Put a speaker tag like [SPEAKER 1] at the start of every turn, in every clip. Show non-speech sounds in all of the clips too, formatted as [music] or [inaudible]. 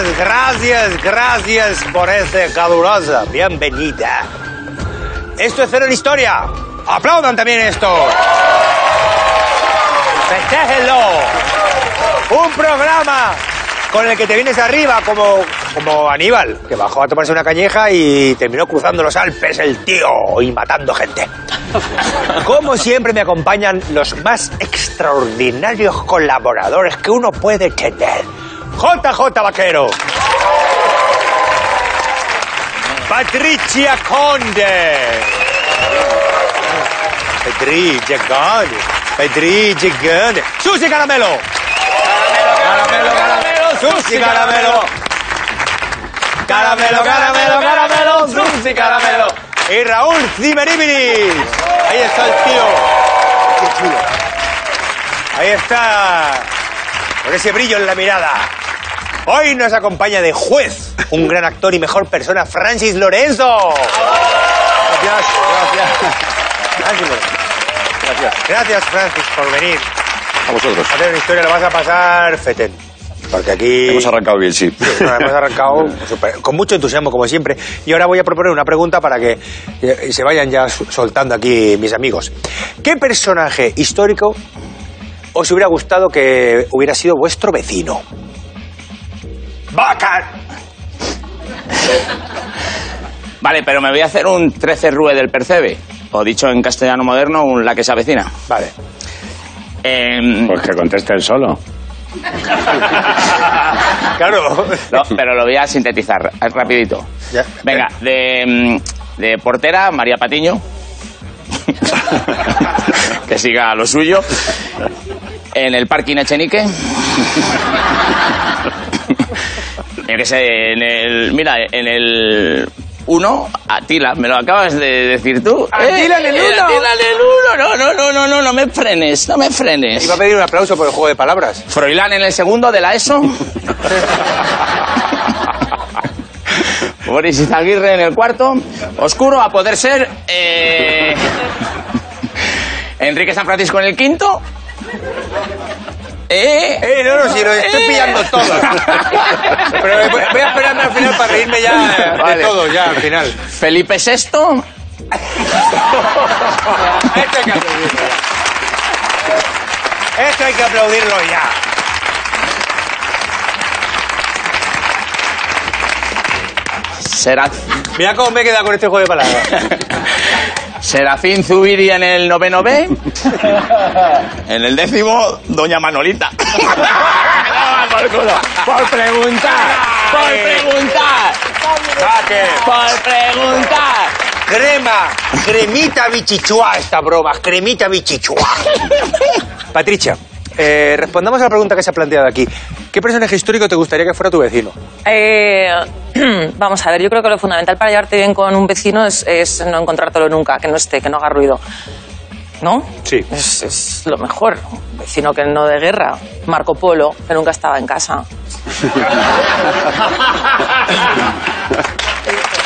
[SPEAKER 1] Gracias, gracias, por esta calurosa bienvenida. Esto es Cero en Historia. Aplaudan también esto. Festéjenlo. Un programa con el que te vienes arriba como, como Aníbal, que bajó a tomarse una cañeja y terminó cruzando los Alpes el tío y matando gente. Como siempre me acompañan los más extraordinarios colaboradores que uno puede tener. JJ Vaquero. Patricia Conde. Patricia Conde. Patricia Conde. Susi Caramelo. Caramelo, caramelo, Susi Caramelo. Caramelo, caramelo, caramelo, Susi Caramelo. Y Raúl Zimeribiris. Ahí está el tío. Ahí está. Con ese brillo en la mirada. Hoy nos acompaña de juez un gran actor y mejor persona, Francis Lorenzo.
[SPEAKER 2] Gracias, gracias. Gracias.
[SPEAKER 1] Gracias, Francis, por venir.
[SPEAKER 2] A vosotros.
[SPEAKER 1] A hacer una historia, lo vas a pasar fetén. Porque aquí...
[SPEAKER 2] Hemos arrancado bien, sí.
[SPEAKER 1] No, hemos arrancado [laughs] super- con mucho entusiasmo, como siempre. Y ahora voy a proponer una pregunta para que eh, se vayan ya soltando aquí mis amigos. ¿Qué personaje histórico os hubiera gustado que hubiera sido vuestro vecino? ¡Vaca!
[SPEAKER 3] Vale, pero me voy a hacer un 13 rue del percebe. O dicho en castellano moderno, un la que se avecina.
[SPEAKER 1] Vale.
[SPEAKER 3] Em,
[SPEAKER 4] Pues que conteste él solo. [laughs]
[SPEAKER 1] Claro.
[SPEAKER 3] no, pero lo voy a sintetizar eh, rapidito.
[SPEAKER 1] Ya.
[SPEAKER 3] Venga, de, mm, de portera, María Patiño. [laughs] que siga lo suyo. En el parking Echenique. Yo qué sé, en el. Mira, en el. Uno, Atila, me lo acabas de decir tú.
[SPEAKER 1] Atila en el
[SPEAKER 3] Eh,
[SPEAKER 1] uno.
[SPEAKER 3] Atila en el uno, no, no, no, no, no, no me frenes, no me frenes.
[SPEAKER 1] Iba a pedir un aplauso por el juego de palabras.
[SPEAKER 3] Froilán en el segundo de la ESO. [laughs] Boris Izaguirre en el cuarto. Oscuro, a poder ser. eh, [laughs] Enrique San Francisco en el quinto. Eh,
[SPEAKER 1] Eh, no, no, si lo estoy
[SPEAKER 3] Eh.
[SPEAKER 1] pillando todo. [laughs] Pero voy a esperarme al final para reírme ya de [laughs]
[SPEAKER 3] Vale.
[SPEAKER 1] todo, ya al final.
[SPEAKER 3] Felipe VI. [laughs]
[SPEAKER 1] Esto hay que aplaudirlo ya. Esto hay que aplaudirlo ya.
[SPEAKER 3] Sera-
[SPEAKER 1] Mira cómo me queda con este juego de palabras. [laughs]
[SPEAKER 3] Serafín Zubiri en el noveno B. En el décimo, Doña Manolita. [laughs] por culo. Por preguntar. Por preguntar. Por preguntar.
[SPEAKER 1] Crema, cremita bichichua esta broma, cremita bichichua. [laughs] Patricia, eh, respondamos a la pregunta que se ha planteado aquí. ¿Qué personaje histórico te gustaría que fuera tu vecino?
[SPEAKER 5] Eh, [clears throat] vamos a ver, yo creo que lo fundamental para llevarte bien con un vecino es, es no encontrártelo nunca, que no esté, que no haga ruido. ¿No?
[SPEAKER 1] Sí.
[SPEAKER 5] Es, es lo mejor. Un vecino que no de guerra. Marco Polo, que nunca estaba en casa. [laughs]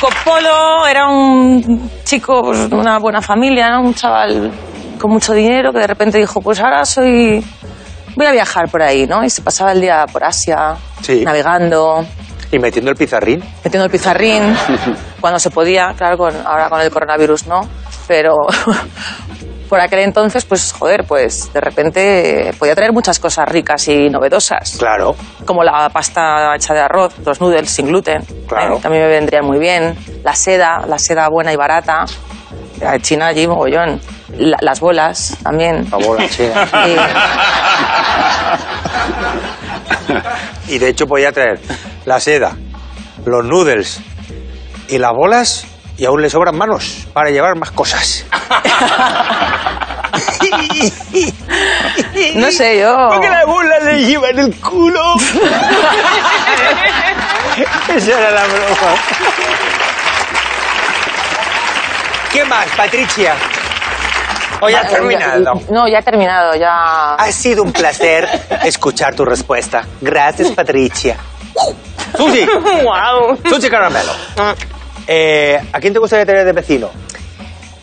[SPEAKER 5] Marco Polo era un chico pues, de una buena familia, ¿no? un chaval con mucho dinero que de repente dijo, pues ahora soy... Voy a viajar por ahí, ¿no? Y se pasaba el día por Asia,
[SPEAKER 1] Sí.
[SPEAKER 5] navegando,
[SPEAKER 1] Y metiendo el pizarrín.
[SPEAKER 5] metiendo el pizarrín [laughs] cuando se podía, claro, con, ahora con el coronavirus no, pero por aquel entonces, pues joder, pues de repente podía traer muchas cosas ricas y novedosas,
[SPEAKER 1] Claro.
[SPEAKER 5] como la pasta hecha de arroz, los noodles sin gluten,
[SPEAKER 1] Claro.
[SPEAKER 5] ¿eh? también me vendrían muy bien, la seda, la seda buena y barata, la de China allí mogollón, La- las bolas también.
[SPEAKER 1] La bola china. [laughs]
[SPEAKER 5] Y-
[SPEAKER 1] Y de hecho podía traer la seda, los noodles y las bolas y aún le sobran manos para llevar más cosas. [laughs]
[SPEAKER 5] no sé, yo...
[SPEAKER 1] Porque la bola le lleva en el culo. [laughs] Esa era la broma. ¿Qué más, Patricia? ¿O ya has terminado?
[SPEAKER 5] No, ya he terminado, ya...
[SPEAKER 1] Ha sido un placer escuchar tu respuesta. Gracias, Patricia. [laughs] Susi,
[SPEAKER 5] ¡Wow!
[SPEAKER 1] Susi Caramelo. Eh, ¿A quién te gustaría tener de vecino?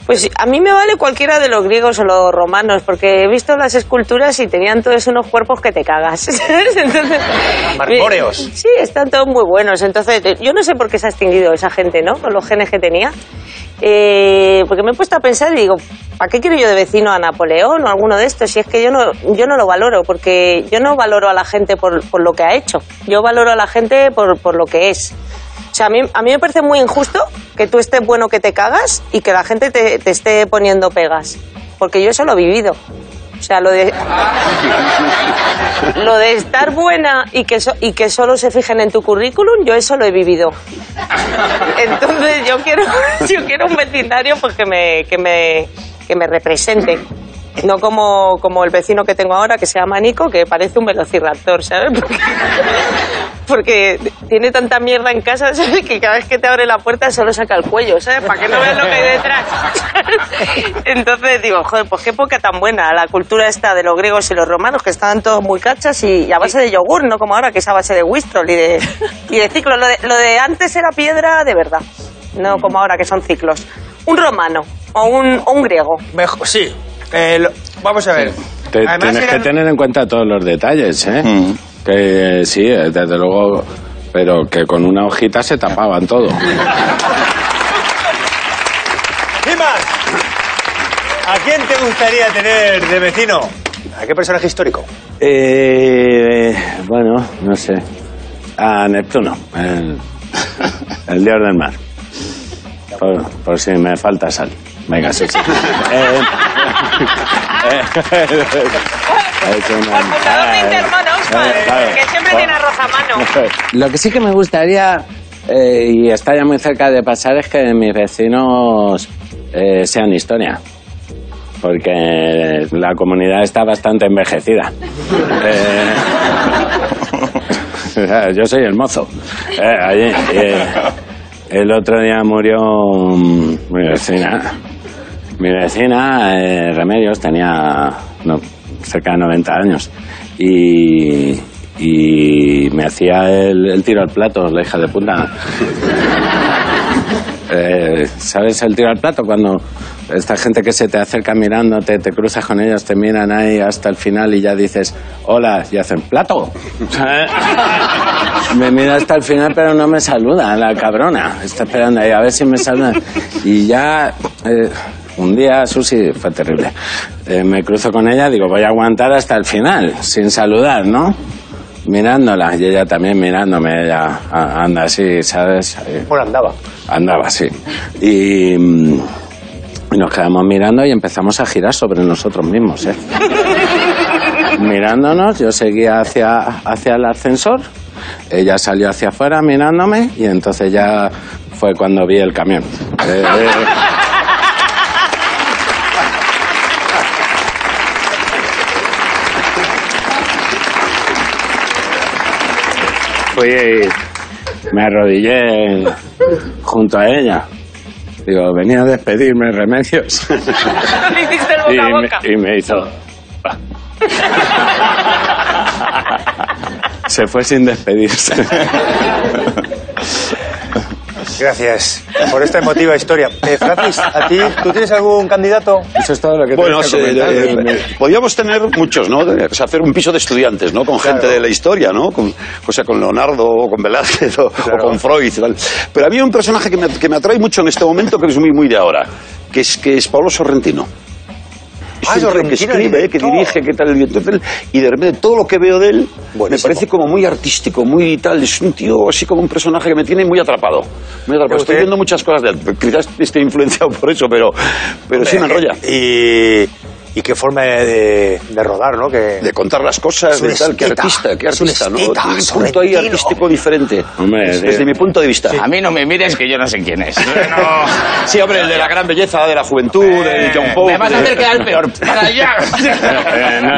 [SPEAKER 6] Pues a mí me vale cualquiera de los griegos o los romanos, porque he visto las esculturas y tenían todos unos cuerpos que te cagas. [laughs] Entonces,
[SPEAKER 1] Marmóreos.
[SPEAKER 6] Sí, están todos muy buenos. Entonces, yo no sé por qué se ha extinguido esa gente, ¿no? Con los genes que tenía. Eh, porque me he puesto a pensar y digo, ¿para qué quiero yo de vecino a Napoleón o alguno de estos? Si es que yo no, yo no lo valoro, porque yo no valoro a la gente por, por lo que ha hecho. Yo valoro a la gente por, por lo que es. O sea, a mí, a mí me parece muy injusto que tú estés bueno que te cagas y que la gente te, esté poniendo pegas. Porque yo eso lo he vivido. O sea, lo de, lo de estar buena y que, so- y que solo se fijen en tu currículum, yo eso lo he vivido. Entonces yo quiero, [laughs] yo quiero un vecindario pues, que, me, que, me, que me represente. No como, como el vecino que tengo ahora, que se llama Nico, que parece un velociraptor, ¿sabes? Porque, tiene tanta mierda en casa. Que cada vez que te abre la puerta solo saca el cuello, ¿sabes? Para que no veas lo que hay detrás. [laughs] Entonces digo, joder, pues qué época tan buena la cultura esta de los griegos y los romanos, que estaban todos muy cachas y, y a base de yogur, no como ahora, que es a base de Wistrol y de, y de ciclos. Lo de, lo de antes era piedra de verdad, no como ahora que son ciclos. Un romano o un, o un griego.
[SPEAKER 1] Mejor, sí. Eh, lo- vamos a ver.
[SPEAKER 4] Te-
[SPEAKER 1] Además
[SPEAKER 4] tienes que tener en cuenta todos los detalles, ¿eh?
[SPEAKER 2] Mm.
[SPEAKER 4] Que sí, eh, desde luego, pero que con una hojita se tapaban todo.
[SPEAKER 1] ¡Dimas! ¿A quién te gustaría tener de vecino? ¿A qué personaje histórico?
[SPEAKER 4] Eh, bueno, no sé. A Neptuno, el, el dios del mar. Por, por si me falta sal. Venga, sí, sí. Eh, eh, es una- Eh,
[SPEAKER 6] que siempre tiene arroz a mano.
[SPEAKER 4] Lo que sí que me gustaría, eh, y está ya muy cerca de pasar, es que mis vecinos eh, sean historia. Porque la comunidad está bastante envejecida. Eh, yo soy el mozo. Eh, eh, el otro día murió mm, mi vecina. Mi vecina, eh, Remedios, tenía no, cerca de 90 años. Y, y me hacía el, el tiro al plato, la hija de puta. [laughs] Eh, ¿Sabes el tiro al plato? Cuando esta gente que se te acerca mirándote, te cruzas con ellos, te miran ahí hasta el final y ya dices, hola, y hacen plato. [laughs] me mira hasta el final, pero no me saluda, la cabrona. Está esperando ahí a ver si me saluda. Y ya, eh, un día, Susi, fue terrible. Eh, me cruzo con ella, digo, voy a aguantar hasta el final, sin saludar, ¿no? Mirándola, y ella también mirándome, ella a- anda así, ¿sabes? Eh,
[SPEAKER 1] Bueno, andaba.
[SPEAKER 4] andaba así. Y, mm, y nos quedamos mirando y empezamos a girar sobre nosotros mismos, ¿eh? Mirándonos, yo seguía hacia, hacia el ascensor, ella salió hacia afuera mirándome y entonces ya fue cuando vi el camión. Eh, fui, me arrodillé junto a ella. Digo, venía a despedirme, Remedios. [laughs]
[SPEAKER 6] Le hiciste el boca
[SPEAKER 4] y,
[SPEAKER 6] a
[SPEAKER 4] me,
[SPEAKER 6] boca.
[SPEAKER 4] y me hizo... [laughs] Se fue sin despedirse. [laughs]
[SPEAKER 1] Gracias por esta emotiva historia. Eh, Francis, ¿a ti, tú tienes algún candidato?
[SPEAKER 4] Eso es todo lo que
[SPEAKER 2] Bueno, sí, eh, eh, podríamos tener muchos, ¿no? O sea, hacer un piso de estudiantes, ¿no? Con gente de la historia, ¿no? Con, o sea, con Leonardo o con Velázquez o, o con Freud y tal. Pero había un personaje que me, que me atrae mucho en este momento, que es muy, muy de ahora, que es, que es Pablo Sorrentino.
[SPEAKER 1] Ah,
[SPEAKER 2] que escribe, que
[SPEAKER 1] director.
[SPEAKER 2] dirige, que tal, y entonces, y de repente todo lo que veo de él me parece como muy artístico, muy tal, es un tío así como un personaje que me tiene muy atrapado. Muy atrapado. Estoy viendo muchas cosas de él, quizás esté influenciado por eso, pero, pero sí me enrolla.
[SPEAKER 1] Y, y qué forma de, de rodar, ¿no? Que,
[SPEAKER 2] de contar las cosas, de tal, qué artista, qué artista, ¿no?
[SPEAKER 1] esteta,
[SPEAKER 2] un punto ahí artístico diferente.
[SPEAKER 4] Hombre,
[SPEAKER 2] Es-
[SPEAKER 4] de-
[SPEAKER 2] desde mi punto de vista.
[SPEAKER 3] A mí no me mires que yo no sé quién es.
[SPEAKER 2] Sí, hombre, el de la gran belleza, de la juventud, de John Pope.
[SPEAKER 3] Me vas a hacer quedar peor. [laughs] Para allá.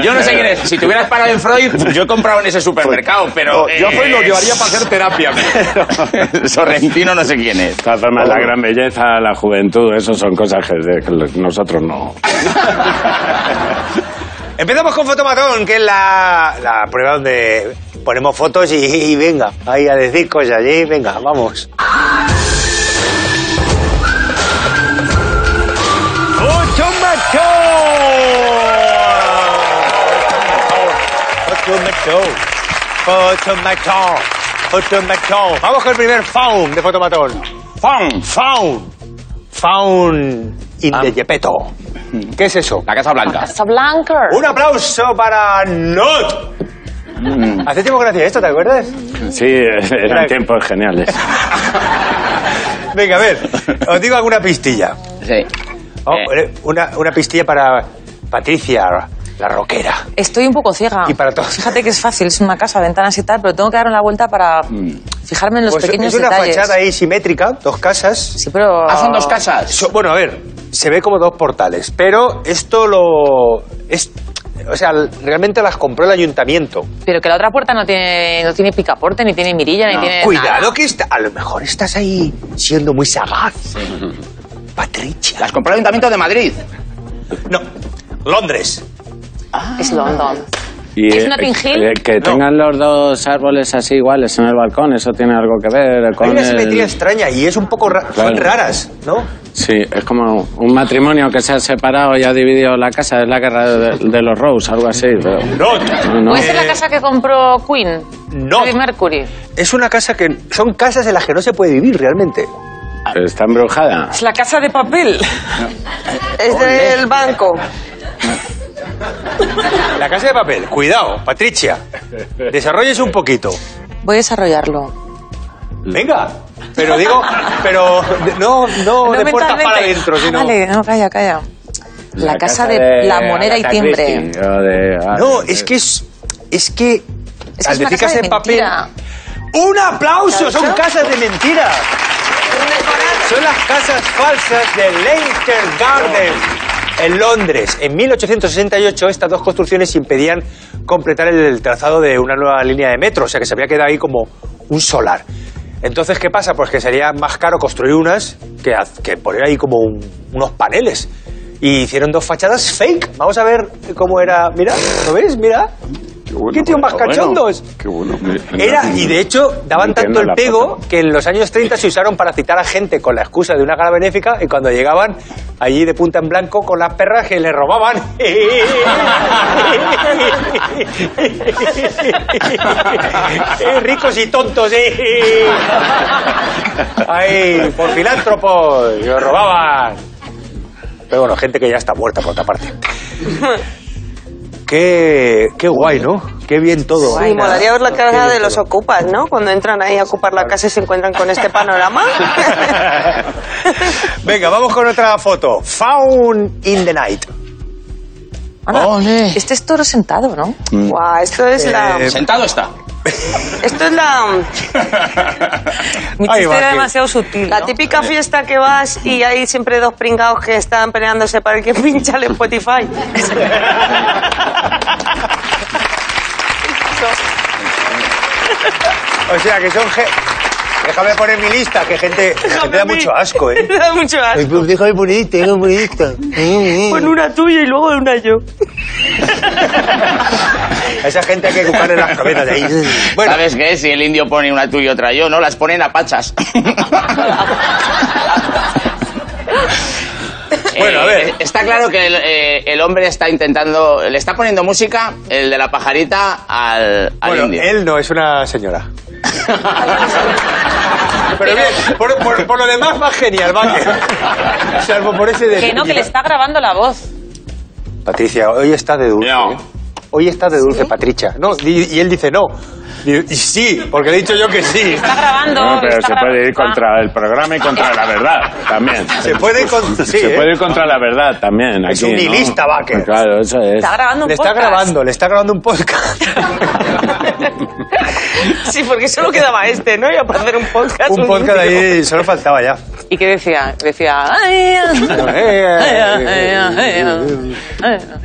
[SPEAKER 3] Yo no sé quién es. Si te hubieras parado en Freud, pues yo he comprado en ese supermercado, pero.
[SPEAKER 2] No, yo a Freud lo
[SPEAKER 3] eh,
[SPEAKER 2] llevaría para hacer terapia. [laughs] pero-
[SPEAKER 3] Sorrentino no sé quién es.
[SPEAKER 4] De todas formas, la gran belleza, la juventud, eso son cosas que nosotros no. [laughs] [laughs]
[SPEAKER 1] Empezamos con Fotomatón, que es la, prueba donde ponemos fotos y, venga, ahí a decir cosas, y venga, vamos. ¡Ocho ¡Ocho ¡Ocho! Vamos con el primer faun de Fotomatón.
[SPEAKER 3] Faun,
[SPEAKER 1] faun, faun in
[SPEAKER 3] Ah.
[SPEAKER 1] the Gepetto. ¿Qué es eso?
[SPEAKER 3] La Casa Blanca.
[SPEAKER 5] Casablanca.
[SPEAKER 1] Un aplauso para Not.
[SPEAKER 3] Mm.
[SPEAKER 1] Hace tiempo que no hacía esto, ¿te acuerdas?
[SPEAKER 4] Sí, eran tiempos geniales. [laughs]
[SPEAKER 1] Venga, a ver, os digo alguna pistilla.
[SPEAKER 3] Sí.
[SPEAKER 1] Oh,
[SPEAKER 3] Eh.
[SPEAKER 1] eh, una, una pistilla para Patricia, la rockera.
[SPEAKER 5] Estoy un poco ciega.
[SPEAKER 1] Y para todos.
[SPEAKER 5] Fíjate que es fácil, es una casa, ventanas y tal, pero tengo que dar una vuelta para fijarme en los
[SPEAKER 1] Pues
[SPEAKER 5] pequeños
[SPEAKER 1] es una
[SPEAKER 5] detalles.
[SPEAKER 1] fachada ahí simétrica, dos casas.
[SPEAKER 5] Sí, pero...
[SPEAKER 3] Ah, son dos casas.
[SPEAKER 1] So- bueno, a ver, se ve como dos portales, pero esto lo... Es, o sea, realmente las compró el ayuntamiento.
[SPEAKER 5] Pero que la otra puerta no tiene, no tiene picaporte, ni tiene mirilla, ni tiene
[SPEAKER 1] Cuidado
[SPEAKER 5] nada.
[SPEAKER 1] que está, a lo mejor estás ahí siendo muy sagaz. Patricia.
[SPEAKER 3] Las compró el Ayuntamiento de Madrid.
[SPEAKER 1] No, Londres.
[SPEAKER 5] Es London.
[SPEAKER 4] Y,
[SPEAKER 5] ¿Es
[SPEAKER 4] eh,
[SPEAKER 5] Notting Hill?
[SPEAKER 4] eh, que tengan los dos árboles así iguales en el balcón, ¿eso tiene algo que ver
[SPEAKER 1] Hay
[SPEAKER 4] con
[SPEAKER 1] una
[SPEAKER 4] el-
[SPEAKER 1] simetría extraña y es un poco ra- son
[SPEAKER 4] Claro.
[SPEAKER 1] raras, ¿no?
[SPEAKER 4] Sí, es como un matrimonio que se ha separado y ha dividido la casa, es la guerra de, de los Rose, algo así. Pero,
[SPEAKER 1] No,
[SPEAKER 4] no, no.
[SPEAKER 5] ¿Puede ser la casa que compró Queen?
[SPEAKER 1] No.
[SPEAKER 5] Freddie Mercury.
[SPEAKER 1] es una casa que son casas en las que no se puede vivir realmente.
[SPEAKER 4] Está embrujada.
[SPEAKER 5] Es la casa de papel.
[SPEAKER 6] Es del banco.
[SPEAKER 1] La casa de papel, cuidado, Patricia. Desarrolles un poquito.
[SPEAKER 5] Voy a desarrollarlo.
[SPEAKER 1] Venga, pero digo, pero no, no, de puertas para adentro,
[SPEAKER 5] Ah,
[SPEAKER 1] sino.
[SPEAKER 5] Vale, no, calla, calla. La, casa, de, la moneda y timbre.
[SPEAKER 4] Christie, o de- ah,
[SPEAKER 1] No, es que es, es que
[SPEAKER 5] Es que
[SPEAKER 1] al
[SPEAKER 5] es de
[SPEAKER 1] de papel,
[SPEAKER 5] mentira.
[SPEAKER 1] un aplauso, son casas de mentira. Son las casas falsas de Leinster Gardens en Londres. En 1868 estas dos construcciones impedían completar el trazado de una nueva línea de metro, o sea que se había quedado ahí como un solar. Entonces, ¿qué pasa? Pues que sería más caro construir unas que, que poner ahí como un- unos paneles. Y hicieron dos fachadas fake. Vamos a ver cómo era. Mira, ¿lo ves? Mira. ¿Qué tío más cachondos?
[SPEAKER 2] Qué bueno.
[SPEAKER 1] Era, y de hecho, daban tanto el pego que en los años 30 se usaron para citar a gente con la excusa de una gala benéfica y cuando llegaban allí de punta en blanco con las perras que le robaban. [laughs] Eh, Ricos y tontos, eh. Ay, por filántropos, los robaban. Pero bueno, gente que ya está muerta por otra parte. Qué, qué guay, ¿no? Qué bien todo.
[SPEAKER 6] Y molaría ver la cara de los ocupas, ¿no? Cuando entran ahí a ocupar la casa y se encuentran con este panorama. [laughs]
[SPEAKER 1] Venga, vamos con otra foto. Found in the night.
[SPEAKER 5] Ana, este es toro sentado, ¿no?
[SPEAKER 6] Guau, esto es la...
[SPEAKER 1] Eh,
[SPEAKER 3] Sentado está.
[SPEAKER 6] Esto es la...
[SPEAKER 5] Mi [laughs] chiste
[SPEAKER 1] va,
[SPEAKER 5] era demasiado sutil.
[SPEAKER 6] La
[SPEAKER 5] ¿no?
[SPEAKER 6] típica fiesta que vas y hay siempre dos pringados que están peleándose para el que [laughs] pincha el Spotify. [laughs]
[SPEAKER 1] O sea, que son... Déjame poner mi lista, que gente, gente [laughs] da mucho asco, ¿eh?
[SPEAKER 6] Me da mucho asco.
[SPEAKER 1] pues déjame poner, déjame poner esta.
[SPEAKER 6] Pon una tuya y luego una yo. [laughs]
[SPEAKER 1] A esa gente hay que buscarle las cabezas de ahí. Bueno,
[SPEAKER 3] ¿Sabes qué? Si el indio pone una tuya y otra yo, ¿no? Las ponen a pachas. [laughs]
[SPEAKER 1] Bueno, a ver.
[SPEAKER 3] Eh, está claro que el, eh, el hombre está intentando... Le está poniendo música, el de la pajarita, al, al
[SPEAKER 1] bueno,
[SPEAKER 3] indio.
[SPEAKER 1] él no, es una señora. [laughs] Pero bien, por, por- por lo demás va genial, va que... Salvo por ese de...
[SPEAKER 5] Que no, que le está grabando la voz.
[SPEAKER 1] Patricia, hoy está de dulce.
[SPEAKER 3] No.
[SPEAKER 1] ¿eh? Hoy está de dulce, Patricia. No, y, y él dice no. Y, sí, porque le he dicho yo que sí.
[SPEAKER 5] Está grabando.
[SPEAKER 4] No, pero
[SPEAKER 5] está
[SPEAKER 4] se puede ir contra el programa y contra la verdad también.
[SPEAKER 1] Se puede ir con- sí,
[SPEAKER 4] se
[SPEAKER 1] ¿eh?
[SPEAKER 4] puede ir contra la verdad también.
[SPEAKER 1] Es un
[SPEAKER 4] ¿no?
[SPEAKER 1] nihilista, Baker.
[SPEAKER 4] Claro, eso es.
[SPEAKER 5] Está grabando un
[SPEAKER 1] Le está
[SPEAKER 5] podcast.
[SPEAKER 1] grabando, le está grabando un podcast. [laughs]
[SPEAKER 6] Sí, porque solo quedaba este, ¿no? Ya para hacer un podcast.
[SPEAKER 1] un podcast ahí, solo faltaba ya.
[SPEAKER 5] ¿Y qué decía? Decía...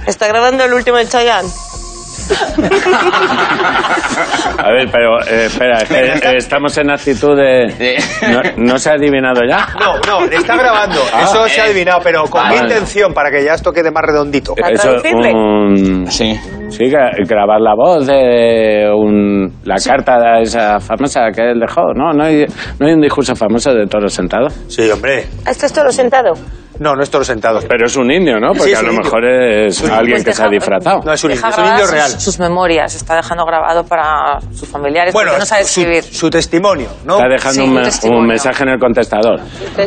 [SPEAKER 6] Está grabando el último de Chayanne.
[SPEAKER 4] A ver, pero eh, espera, eh, estamos en actitud de... ¿No, no se ha adivinado ya?
[SPEAKER 1] No, no, está grabando. Eso se ha adivinado, pero ¿con qué
[SPEAKER 4] vale.
[SPEAKER 1] intención? Para que ya esto quede más redondito.
[SPEAKER 3] Sí.
[SPEAKER 4] Sí, gra- grabar la voz de un, la carta de esa famosa que él dejó, ¿no? No hay, no hay un discurso famoso de Toro Sentado.
[SPEAKER 1] Sí, hombre.
[SPEAKER 6] ¿Esto es todo sentado?
[SPEAKER 1] No, no es toro sentado.
[SPEAKER 4] Pero es un indio, ¿no? Porque
[SPEAKER 1] Sí,
[SPEAKER 4] a lo
[SPEAKER 1] indio.
[SPEAKER 4] mejor es
[SPEAKER 5] Pues
[SPEAKER 4] alguien que se ha disfrazado.
[SPEAKER 1] No, es un
[SPEAKER 5] deja
[SPEAKER 1] indio, es un indio real.
[SPEAKER 5] Sus, sus memorias, está dejando grabado para sus familiares,
[SPEAKER 1] Bueno,
[SPEAKER 5] no sabe
[SPEAKER 1] su,
[SPEAKER 5] escribir.
[SPEAKER 1] su testimonio, ¿no?
[SPEAKER 4] Está dejando
[SPEAKER 5] Sí,
[SPEAKER 4] un,
[SPEAKER 5] un
[SPEAKER 4] me-
[SPEAKER 5] testimonio.
[SPEAKER 4] un mensaje en el contestador.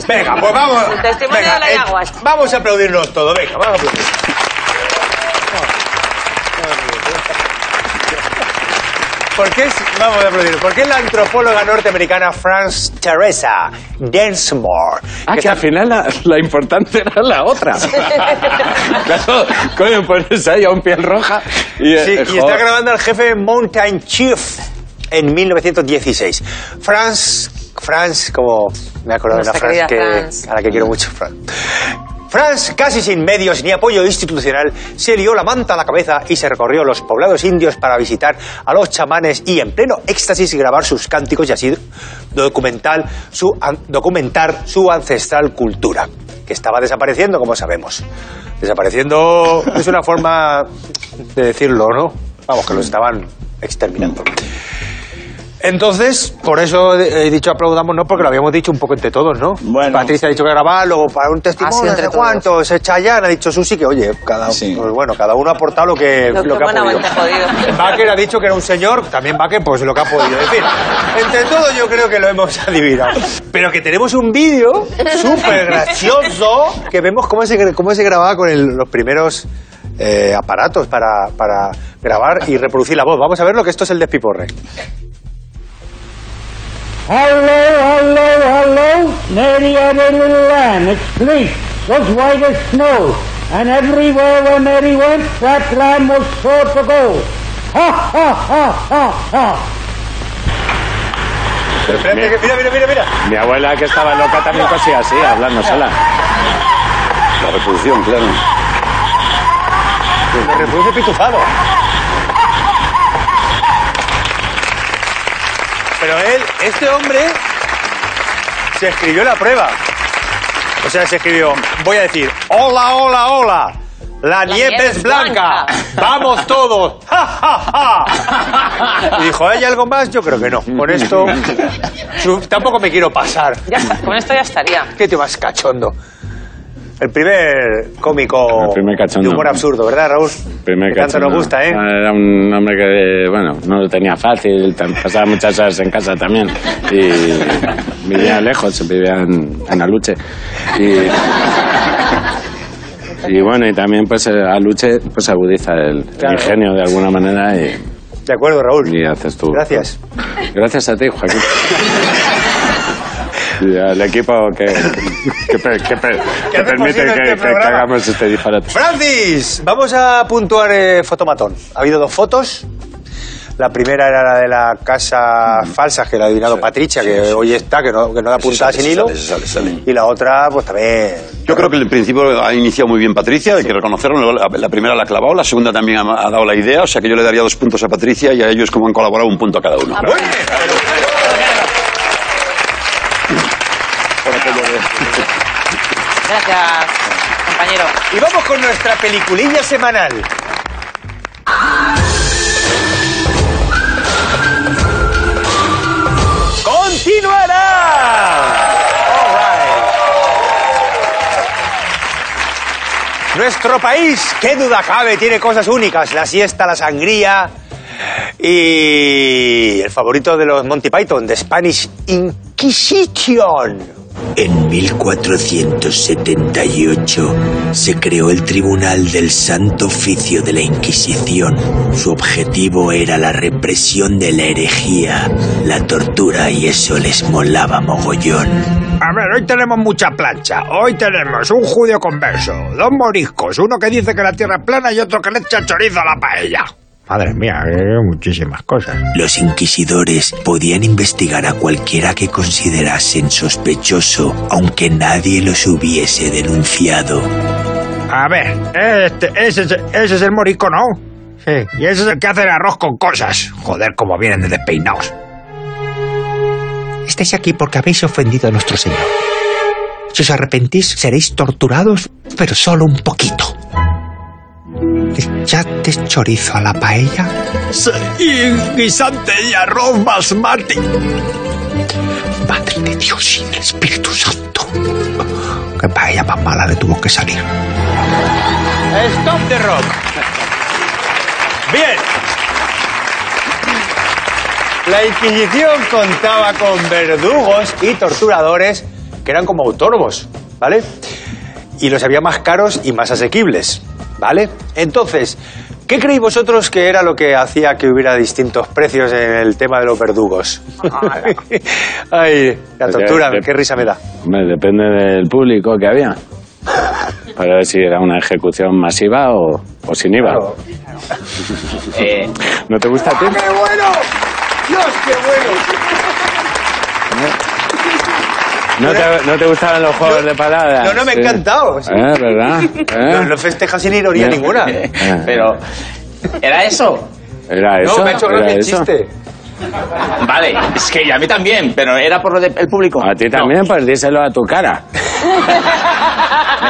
[SPEAKER 1] Venga, pues vamos.
[SPEAKER 6] El testimonio
[SPEAKER 1] venga,
[SPEAKER 6] de la
[SPEAKER 1] eh, vamos a aplaudirnos todo, venga, vamos a aplaudir. ¿Por qué es, vamos a aplaudir, ¿por qué la antropóloga norteamericana France Teresa Densmore,
[SPEAKER 4] Ah,
[SPEAKER 1] que
[SPEAKER 4] que al final la, la importante era la otra. [laughs] claro, coño, pones ahí a un piel roja y...
[SPEAKER 1] Sí,
[SPEAKER 4] eh,
[SPEAKER 1] y está grabando al jefe Mountain Chief en 1916. Franz, Franz, como me he acordado de una
[SPEAKER 5] querida
[SPEAKER 1] que,
[SPEAKER 5] Franz.
[SPEAKER 1] a la que quiero mucho, Franz. Franz, casi sin medios ni apoyo institucional, se lió la manta a la cabeza y se recorrió los poblados indios para visitar a los chamanes y en pleno éxtasis grabar sus cánticos y así documentar su ancestral cultura, que estaba desapareciendo, como sabemos. Desapareciendo es una forma de decirlo, ¿no? Vamos, que lo estaban exterminando. Entonces, por eso he dicho aplaudamos, no porque lo habíamos dicho un poco entre todos, ¿no?
[SPEAKER 3] Bueno.
[SPEAKER 1] Patricia ha dicho que grabar, luego para un testimonio, no sé
[SPEAKER 5] entre
[SPEAKER 1] cuánto, ese Chayanne ha dicho Susi que, oye, cada,
[SPEAKER 3] Sí.
[SPEAKER 1] pues bueno, cada uno ha aportado lo que,
[SPEAKER 6] Lo que
[SPEAKER 1] lo que ha podido.
[SPEAKER 6] buenamente ha podido. [laughs]
[SPEAKER 1] Baker ha dicho que era un señor, también Baker, pues lo que ha podido. En fin, entre todos yo creo que lo hemos [laughs] adivinado. Pero que tenemos un vídeo súper gracioso que vemos cómo se, cómo se grababa con el- los primeros eh, aparatos para, para grabar y reproducir la voz. Vamos a ver lo que esto es el despiporre.
[SPEAKER 7] Hello, hello, hello, myriad little lamb, it's fleece, was white as snow, and everywhere where Mary went, that lamb was sure to go. Ha, ha, ha, ha, ha.
[SPEAKER 1] Pero mira, mira, mira, mira.
[SPEAKER 4] Mi abuela, que estaba loca, también cosía así, hablando sola.
[SPEAKER 2] La reproducción, claro.
[SPEAKER 1] Me reproduce pitufado. Pero él, este hombre, se escribió la prueba. O sea, se escribió, voy a decir, hola, hola, hola. La, nieve es blanca. Vamos todos. [laughs] Ja, ja, ja. Y dijo, ¿hay algo más? Yo creo que no. Con esto, tampoco me quiero pasar.
[SPEAKER 5] Ya con esto ya estaría.
[SPEAKER 1] ¿Qué te vas cachondo? El primer cómico
[SPEAKER 4] El primer
[SPEAKER 1] de humor absurdo, ¿verdad, Raúl?
[SPEAKER 4] Primer
[SPEAKER 1] que tanto nos gusta, ¿eh?
[SPEAKER 4] Era un hombre que, bueno, no lo tenía fácil, pasaba muchas horas en casa también. Y vivía lejos, vivía en, en Aluche. Y, y bueno, y también pues eh, Aluche pues agudiza el, el ingenio de alguna manera y,
[SPEAKER 1] De acuerdo, Raúl.
[SPEAKER 4] y haces tú.
[SPEAKER 1] Gracias.
[SPEAKER 4] Gracias a ti, Joaquín. Al equipo que, permite que,
[SPEAKER 1] este
[SPEAKER 4] que- hagamos este disparate.
[SPEAKER 1] Francis, vamos a puntuar eh, fotomatón. Ha habido dos fotos. La primera era la de la casa falsa que la ha adivinado Patricia, que hoy está, que no, que no da puntada sin hilo.
[SPEAKER 2] sale, sale.
[SPEAKER 1] Y la otra, pues también.
[SPEAKER 2] Yo creo que el principio ha iniciado muy bien Patricia, hay que reconocerlo. La, la primera la ha clavado, la segunda también ha, ha dado la idea, o sea que yo le daría dos puntos a Patricia y a ellos como han colaborado un punto a cada uno. Por
[SPEAKER 5] Gracias, compañero.
[SPEAKER 1] Y vamos con nuestra peliculilla semanal. ¡Continuará! Nuestro país, qué duda cabe, tiene cosas únicas. La siesta, la sangría y el favorito de los Monty Python, The Spanish Inquisition.
[SPEAKER 8] En 1478 se creó el Tribunal del Santo Oficio de la Inquisición. Su objetivo era la represión de la herejía, la tortura y eso les molaba mogollón.
[SPEAKER 1] A ver, hoy tenemos mucha plancha. Hoy tenemos un judío converso, dos moriscos, uno que dice que la tierra es plana y otro que le echa chorizo a la paella. Madre mía, eh, muchísimas cosas.
[SPEAKER 8] Los inquisidores podían investigar a cualquiera que considerasen sospechoso, aunque nadie los hubiese denunciado.
[SPEAKER 1] A ver, este, ese, es- ese es el morisco, ¿no? Sí, y ese es el que hace el arroz con cosas. Joder, cómo vienen de despeinados.
[SPEAKER 9] Estáis aquí porque habéis ofendido a nuestro Señor. Si os arrepentís, seréis torturados, pero solo un poquito. ¿Echaste chorizo a la paella?
[SPEAKER 1] Y guisante y arroz basmati.
[SPEAKER 9] Madre de Dios y del Espíritu Santo. que vaya más mala le tuvo que salir.
[SPEAKER 1] Stop the rock. Bien. La Inquisición contaba con verdugos y torturadores que eran como autónomos, ¿vale? Y los había más caros y más asequibles, ¿vale? Entonces, ¿qué creéis vosotros que era lo que hacía que hubiera distintos precios en el tema de los verdugos? [laughs] Ay, la tortura, qué risa me da.
[SPEAKER 4] Hombre, depende del público que había. Para ver si era una ejecución masiva o, o sin IVA.
[SPEAKER 3] Eh, [laughs]
[SPEAKER 4] ¿No te gusta a ti?
[SPEAKER 1] ¡Qué bueno! ¡Dios, qué bueno!
[SPEAKER 4] ¿No te, no te gustaban los juegos
[SPEAKER 1] No,
[SPEAKER 4] de palabras?
[SPEAKER 1] no, no, me ha encantado, sí.
[SPEAKER 4] Eh, ¿Verdad? ¿Eh?
[SPEAKER 1] No, no festeja sin ironía ninguna.
[SPEAKER 4] Eh, [laughs]
[SPEAKER 3] pero, ¿era eso?
[SPEAKER 4] ¿Era eso?
[SPEAKER 1] No, me ha hecho
[SPEAKER 4] ¿Era
[SPEAKER 1] gracia el chiste.
[SPEAKER 3] Vale, es que a mí también, pero era por lo del público.
[SPEAKER 4] A ti también, pues díselo a tu cara.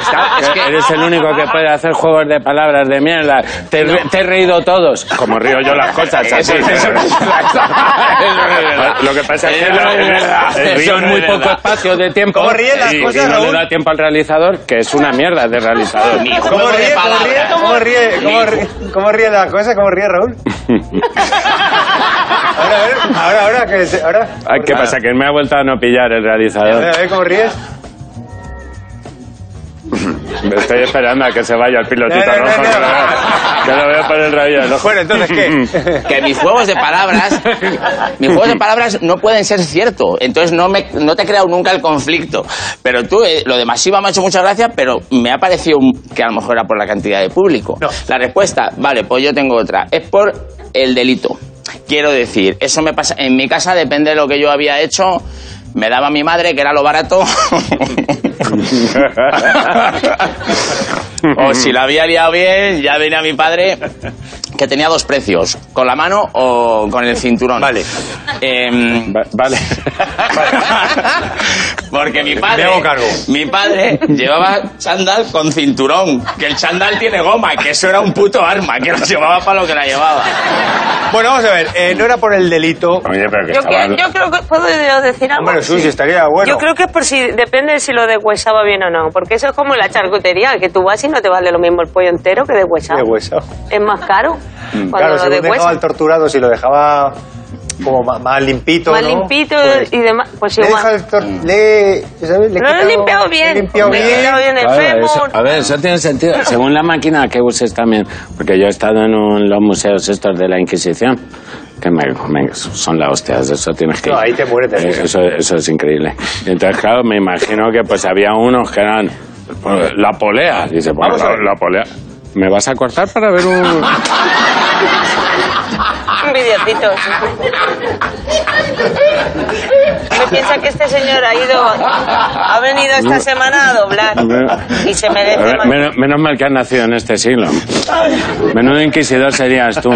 [SPEAKER 3] Está- es que-
[SPEAKER 4] Eres el único que puede hacer juegos de palabras de mierda. Te, re- te he reído todos. Como río yo las cosas, así.
[SPEAKER 3] Eso- eso- [laughs]
[SPEAKER 4] Lo que pasa es que
[SPEAKER 3] no no
[SPEAKER 4] muy poco espacio de tiempo.
[SPEAKER 1] ¿Cómo ríen las
[SPEAKER 4] y,
[SPEAKER 1] cosas,
[SPEAKER 4] y no
[SPEAKER 1] Raúl?
[SPEAKER 4] le da tiempo al realizador, que es una mierda de realizador.
[SPEAKER 1] ¿Cómo ríe? ¿Cómo ríe? ¿Cómo ríe? ¿Cómo ríe? ¿Cómo ríe la cosa? ¿Cómo ríe Raúl? [laughs] Ahora, a ver, ahora, ahora, que se- ahora.
[SPEAKER 4] Ay, ¿Qué pasa? Que me ha vuelto a no pillar el
[SPEAKER 1] A ver,
[SPEAKER 4] realizador.
[SPEAKER 1] a ver cómo ríes. [laughs]
[SPEAKER 4] Me estoy esperando a que se vaya el pilotito
[SPEAKER 1] No, no, no,
[SPEAKER 4] rojo.
[SPEAKER 1] no.
[SPEAKER 4] Que, lo veo, que lo veo por el rayo del ojo.
[SPEAKER 1] Bueno, entonces, ¿qué? [laughs]
[SPEAKER 3] que mis juegos de palabras [laughs] mis juegos de palabras no pueden ser ciertos entonces no me no te he creado nunca el conflicto pero tú eh, lo de masiva me ha hecho mucha gracia pero me ha parecido un- que a lo mejor era por la cantidad de público
[SPEAKER 1] No.
[SPEAKER 3] la respuesta vale pues yo tengo otra es por el delito quiero decir eso me pasa en mi casa depende de lo que yo había hecho me daba mi madre que era lo barato. [laughs] [laughs] O si la había liado bien ya venía mi padre que tenía dos precios, con la mano o con el cinturón.
[SPEAKER 1] Vale.
[SPEAKER 3] Em,
[SPEAKER 4] Va- Vale. [laughs]
[SPEAKER 3] porque mi padre,
[SPEAKER 1] Me hago cargo.
[SPEAKER 3] mi padre llevaba chándal con cinturón, que el chándal tiene goma, que eso era un puto arma, que lo llevaba para lo que la llevaba.
[SPEAKER 1] Bueno, vamos a ver. eh, no era por el delito.
[SPEAKER 4] Oye, pero que
[SPEAKER 6] Yo,
[SPEAKER 4] estaba-
[SPEAKER 6] que- yo creo que puedo yo decir algo.
[SPEAKER 1] Hombre, Susi, estaría bueno.
[SPEAKER 6] Yo creo que es por si depende de si lo deshuesaba bien o no, porque eso es como la charcutería, que tú vas y no te vale lo mismo el pollo entero que deshuesado.
[SPEAKER 1] De hueso.
[SPEAKER 6] Es más caro cuando
[SPEAKER 1] Claro,
[SPEAKER 6] lo
[SPEAKER 1] según dejaba al torturado, si lo dejaba como ma- más, limpito,
[SPEAKER 6] Más
[SPEAKER 1] ¿no?
[SPEAKER 6] limpito
[SPEAKER 1] Pues,
[SPEAKER 6] y demás. Pues
[SPEAKER 1] le
[SPEAKER 6] igual.
[SPEAKER 1] deja el tor- le, ¿sabes? Le he
[SPEAKER 6] Lo he
[SPEAKER 1] quitado-
[SPEAKER 6] limpiado
[SPEAKER 1] le
[SPEAKER 6] bien.
[SPEAKER 1] he limpiado
[SPEAKER 6] Le he
[SPEAKER 1] bien.
[SPEAKER 6] quitado bien el
[SPEAKER 4] Claro, eso- a ver, eso tiene sentido. Según la máquina que uses también. Porque yo he estado en un- los museos estos de la Inquisición. Que me, me- son la hostia, eso tienes que
[SPEAKER 1] No, ahí te mueres
[SPEAKER 4] Eh, eso, eso es increíble. Entonces, claro, me imagino que pues había unos que eran pues, la polea. Dice, bueno,
[SPEAKER 1] Vamos a
[SPEAKER 4] la,
[SPEAKER 1] ver.
[SPEAKER 4] la polea. ¿Me vas a cortar para ver un...?
[SPEAKER 6] Un videocito. Me piensa que este señor ha ido, ha venido esta semana a doblar y se merece
[SPEAKER 4] ver, menos, menos mal que has nacido en este siglo. Menudo inquisidor serías tú.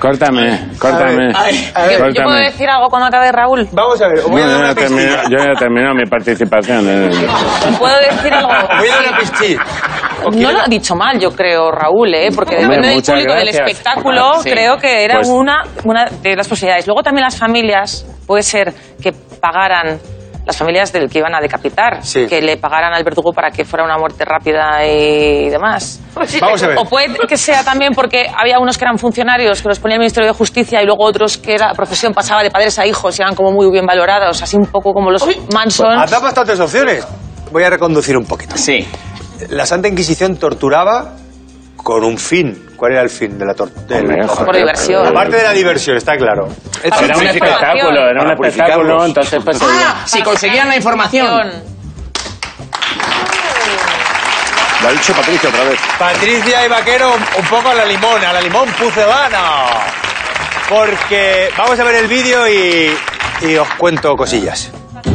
[SPEAKER 4] Córtame, córtame.
[SPEAKER 3] Ay,
[SPEAKER 1] A ver,
[SPEAKER 5] ¿Yo puedo decir algo cuando acabe Raúl?
[SPEAKER 1] Vamos a ver, voy
[SPEAKER 4] No, yo,
[SPEAKER 1] una
[SPEAKER 4] ya termino,
[SPEAKER 1] pistilla.
[SPEAKER 4] yo ya he terminado mi participación. eh.
[SPEAKER 5] ¿Puedo decir algo?
[SPEAKER 1] Voy a dar una pistilla. ¿O
[SPEAKER 5] No lo ha dicho mal, yo creo, Raúl, ¿eh? porque
[SPEAKER 4] Hombre,
[SPEAKER 5] depende del público, del espectáculo,
[SPEAKER 3] Sí.
[SPEAKER 5] creo que era
[SPEAKER 4] Pues-
[SPEAKER 5] una, una de las posibilidades. Luego también las familias, puede ser que pagaran, las familias del que iban a decapitar,
[SPEAKER 1] Sí.
[SPEAKER 5] que le pagaran al verdugo para que fuera una muerte rápida y demás.
[SPEAKER 1] Vamos a ver.
[SPEAKER 5] O puede que sea también porque había unos que eran funcionarios que los ponía el Ministerio de Justicia y luego otros que la profesión pasaba de padres a hijos y eran como muy bien valorados, así un poco como los Manson.
[SPEAKER 1] Has dado bastantes opciones. Voy a reconducir un poquito.
[SPEAKER 3] Sí.
[SPEAKER 1] La Santa Inquisición torturaba con un fin. ¿Cuál era el fin de la tortura?
[SPEAKER 5] Por diversión.
[SPEAKER 1] Aparte de la diversión, está claro.
[SPEAKER 4] Era un espectáculo, era un espectáculo, entonces pues...
[SPEAKER 3] Ah, si conseguían la información.
[SPEAKER 2] Lo ha dicho Patricia otra vez.
[SPEAKER 1] Patricia y Vaquero, un poco a la limón, a la limón pucelana. Porque vamos a ver el vídeo y, y os cuento cosillas.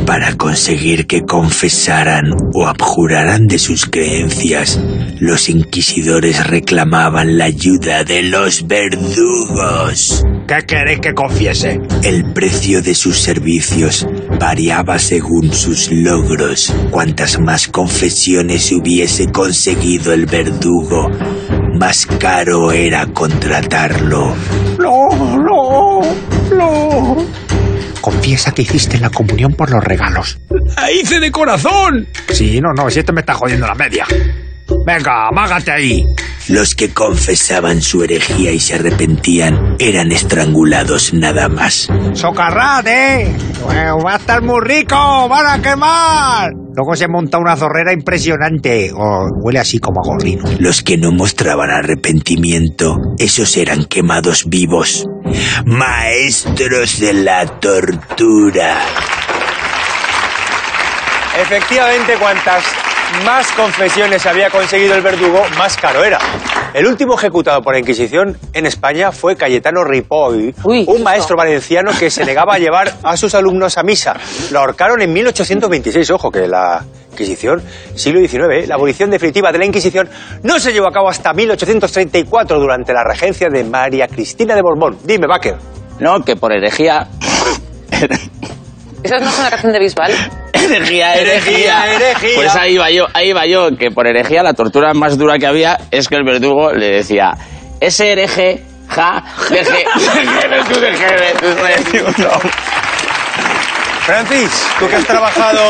[SPEAKER 8] Para conseguir que confesaran o abjuraran de sus creencias, los inquisidores reclamaban la ayuda de los verdugos.
[SPEAKER 9] ¿Qué queréis que confiese?
[SPEAKER 8] El precio de sus servicios variaba según sus logros. Cuantas más confesiones hubiese conseguido el verdugo, más caro era contratarlo.
[SPEAKER 9] Confiesa que hiciste la comunión por los regalos.
[SPEAKER 10] hice de corazón.
[SPEAKER 9] Sí, no, no, si esto me está jodiendo la media. Venga, amágate ahí.
[SPEAKER 8] Los que confesaban su herejía y se arrepentían eran estrangulados nada más.
[SPEAKER 9] ¡Socarrat, eh! Eh, ¡Va a estar muy rico! ¡Van a quemar! Luego se monta una zorrera impresionante. Oh, huele así como a gorrino.
[SPEAKER 8] Los que no mostraban arrepentimiento, esos eran quemados vivos. Maestros de la tortura.
[SPEAKER 1] Efectivamente, cuantas más confesiones había conseguido el verdugo, más caro era. El último ejecutado por la Inquisición en España fue Cayetano Ripoll, un maestro valenciano que se negaba a llevar a sus alumnos a misa. Lo ahorcaron en 1826, ojo, que la Inquisición, siglo XIX, ¿eh? la abolición definitiva de la Inquisición no se llevó a cabo hasta 1834 durante la regencia de María Cristina de Borbón. Dime, Baker.
[SPEAKER 3] No, que por herejía.
[SPEAKER 5] ¿Esa no es una canción de Bisbal? [coughs]
[SPEAKER 3] herejía, herejía,
[SPEAKER 1] herejía.
[SPEAKER 3] Pues ahí va yo, ahí va yo, que por herejía la tortura más dura que había es que el verdugo le decía, ese hereje, ja, deje, [laughs] [laughs]
[SPEAKER 1] Francis, tú que has trabajado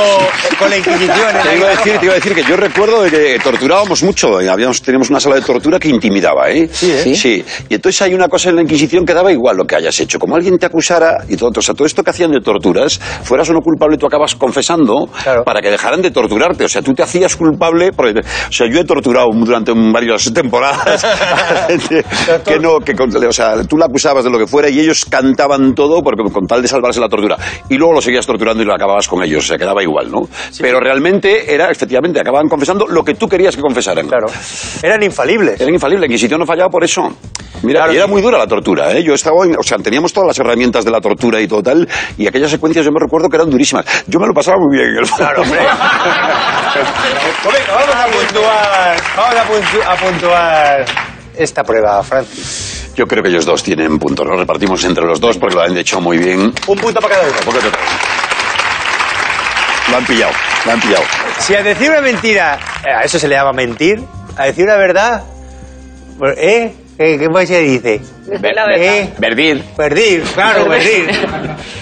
[SPEAKER 1] con la Inquisición. en
[SPEAKER 2] Te
[SPEAKER 1] la
[SPEAKER 2] iba, a decir, te iba a decir que yo recuerdo de que torturábamos mucho. y Habíamos, teníamos una sala de tortura que intimidaba, ¿eh?
[SPEAKER 1] Sí, ¿eh?
[SPEAKER 2] Sí. Y entonces hay una cosa en la Inquisición que daba igual lo que hayas hecho. Como alguien te acusara y todo, o sea, todo esto que hacían de torturas, fueras o no culpable, tú acabas confesando
[SPEAKER 1] Claro.
[SPEAKER 2] para que dejaran de torturarte. O sea, tú te hacías culpable. Porque, o sea, yo he torturado durante varias temporadas a gente que no, que, con- o sea, tú la acusabas de lo que fuera y ellos cantaban todo porque, con tal de salvarse la tortura. Y luego lo seguías torturando y lo acababas con ellos. O sea, quedaba igual, ¿no? Pero realmente era, efectivamente, acababan confesando lo que tú querías que confesaran.
[SPEAKER 1] Claro. Eran infalibles.
[SPEAKER 2] Eran infalibles. La Inquisición no fallaba por eso. Mira,
[SPEAKER 1] Claro,
[SPEAKER 2] y era
[SPEAKER 1] sí.
[SPEAKER 2] muy dura la tortura, ¿eh? Yo estaba, en- o sea, teníamos todas las herramientas de la tortura y todo tal, y aquellas secuencias yo me recuerdo que eran durísimas. Yo me lo pasaba muy bien en el fondo.
[SPEAKER 1] Claro, hombre. [laughs] Vamos a puntuar, vamos a puntuar esta prueba, Francis.
[SPEAKER 2] Yo creo que ellos dos tienen puntos. Nos repartimos entre los dos porque lo han hecho muy bien.
[SPEAKER 1] Un punto para cada uno.
[SPEAKER 2] Poco te- Lo han pillado, lo han pillado.
[SPEAKER 1] Si a decir una mentira, a eso se le llama mentir, a decir una verdad, pues, ¿eh? ¿Qué, qué más se dice?
[SPEAKER 6] La verdad.
[SPEAKER 1] ¿Eh?
[SPEAKER 3] Verdir.
[SPEAKER 1] Verdir, claro, verdir. [laughs]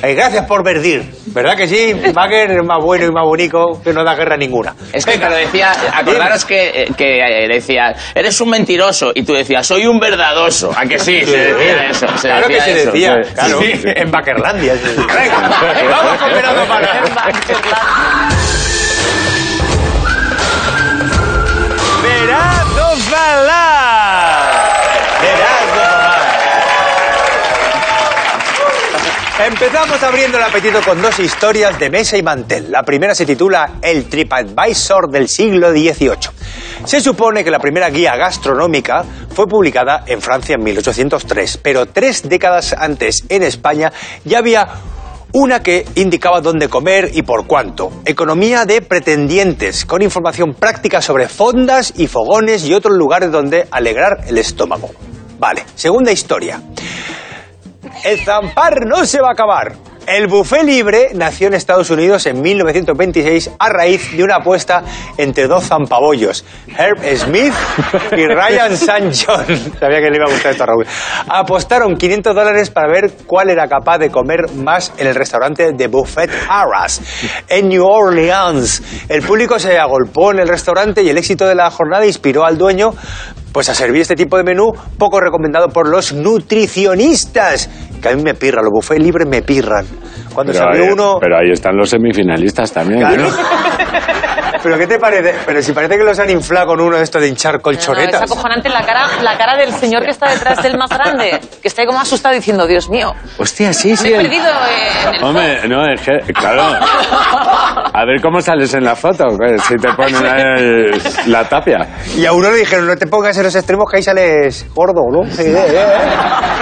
[SPEAKER 1] Eh, gracias por verdir. ¿Verdad que sí? Baker es más bueno y más bonito que no da guerra ninguna.
[SPEAKER 3] Es que te lo decía, acordaros que, eh, que eh, decía, eres un mentiroso, y tú decías, soy un verdadoso. ¿A que sí? Se decía eso. Se
[SPEAKER 1] claro
[SPEAKER 3] decía
[SPEAKER 1] que se
[SPEAKER 3] eso.
[SPEAKER 1] decía,
[SPEAKER 3] Sí.
[SPEAKER 1] claro,
[SPEAKER 3] Sí.
[SPEAKER 1] en Bakerlandia. se decía. [laughs] Venga, vamos con Fernando para. Verazo Zalá. Verazo Empezamos abriendo el apetito con dos historias de mesa y mantel. La primera se titula El TripAdvisor del siglo XVIII. Se supone que la primera guía gastronómica fue publicada en Francia en 1803, pero tres décadas antes en España ya había una que indicaba dónde comer y por cuánto. Economía de pretendientes, con información práctica sobre fondas y fogones y otros lugares donde alegrar el estómago. Vale, segunda historia. El zampar no se va a acabar. El buffet libre nació en Estados Unidos en 1926 a raíz de una apuesta entre dos zampabollos, Herb Smith y Ryan St. John. [laughs] Sabía que le iba a gustar esto a Raúl. Apostaron 500 dólares para ver cuál era capaz de comer más en el restaurante de Buffet Arras en New Orleans. El público se agolpó en el restaurante y el éxito de la jornada inspiró al dueño pues a servir este tipo de menú poco recomendado por los nutricionistas. Que a mí me pirra, los buffets libres me pirran. Cuando se abrió
[SPEAKER 4] ahí,
[SPEAKER 1] uno...
[SPEAKER 4] pero ahí están los semifinalistas también.
[SPEAKER 1] Claro.
[SPEAKER 4] ¿no? [laughs]
[SPEAKER 1] ¿Pero qué te parece? Pero si parece que los han inflado con uno de estos de hinchar
[SPEAKER 5] No, es
[SPEAKER 1] colchonetas.
[SPEAKER 5] acojonante la cara, la cara del señor que está detrás del más grande, que está ahí como asustado diciendo, Dios mío,
[SPEAKER 4] Hostia, sí,
[SPEAKER 5] me
[SPEAKER 4] sí.
[SPEAKER 5] he
[SPEAKER 4] el-
[SPEAKER 5] perdido en el...
[SPEAKER 4] Hombre, no, es que, claro. A ver cómo sales en la foto, pues, si te ponen la tapia.
[SPEAKER 1] Y a uno le dijeron, no te pongas en los extremos que ahí sales gordo, ¿no? Eh, eh, eh.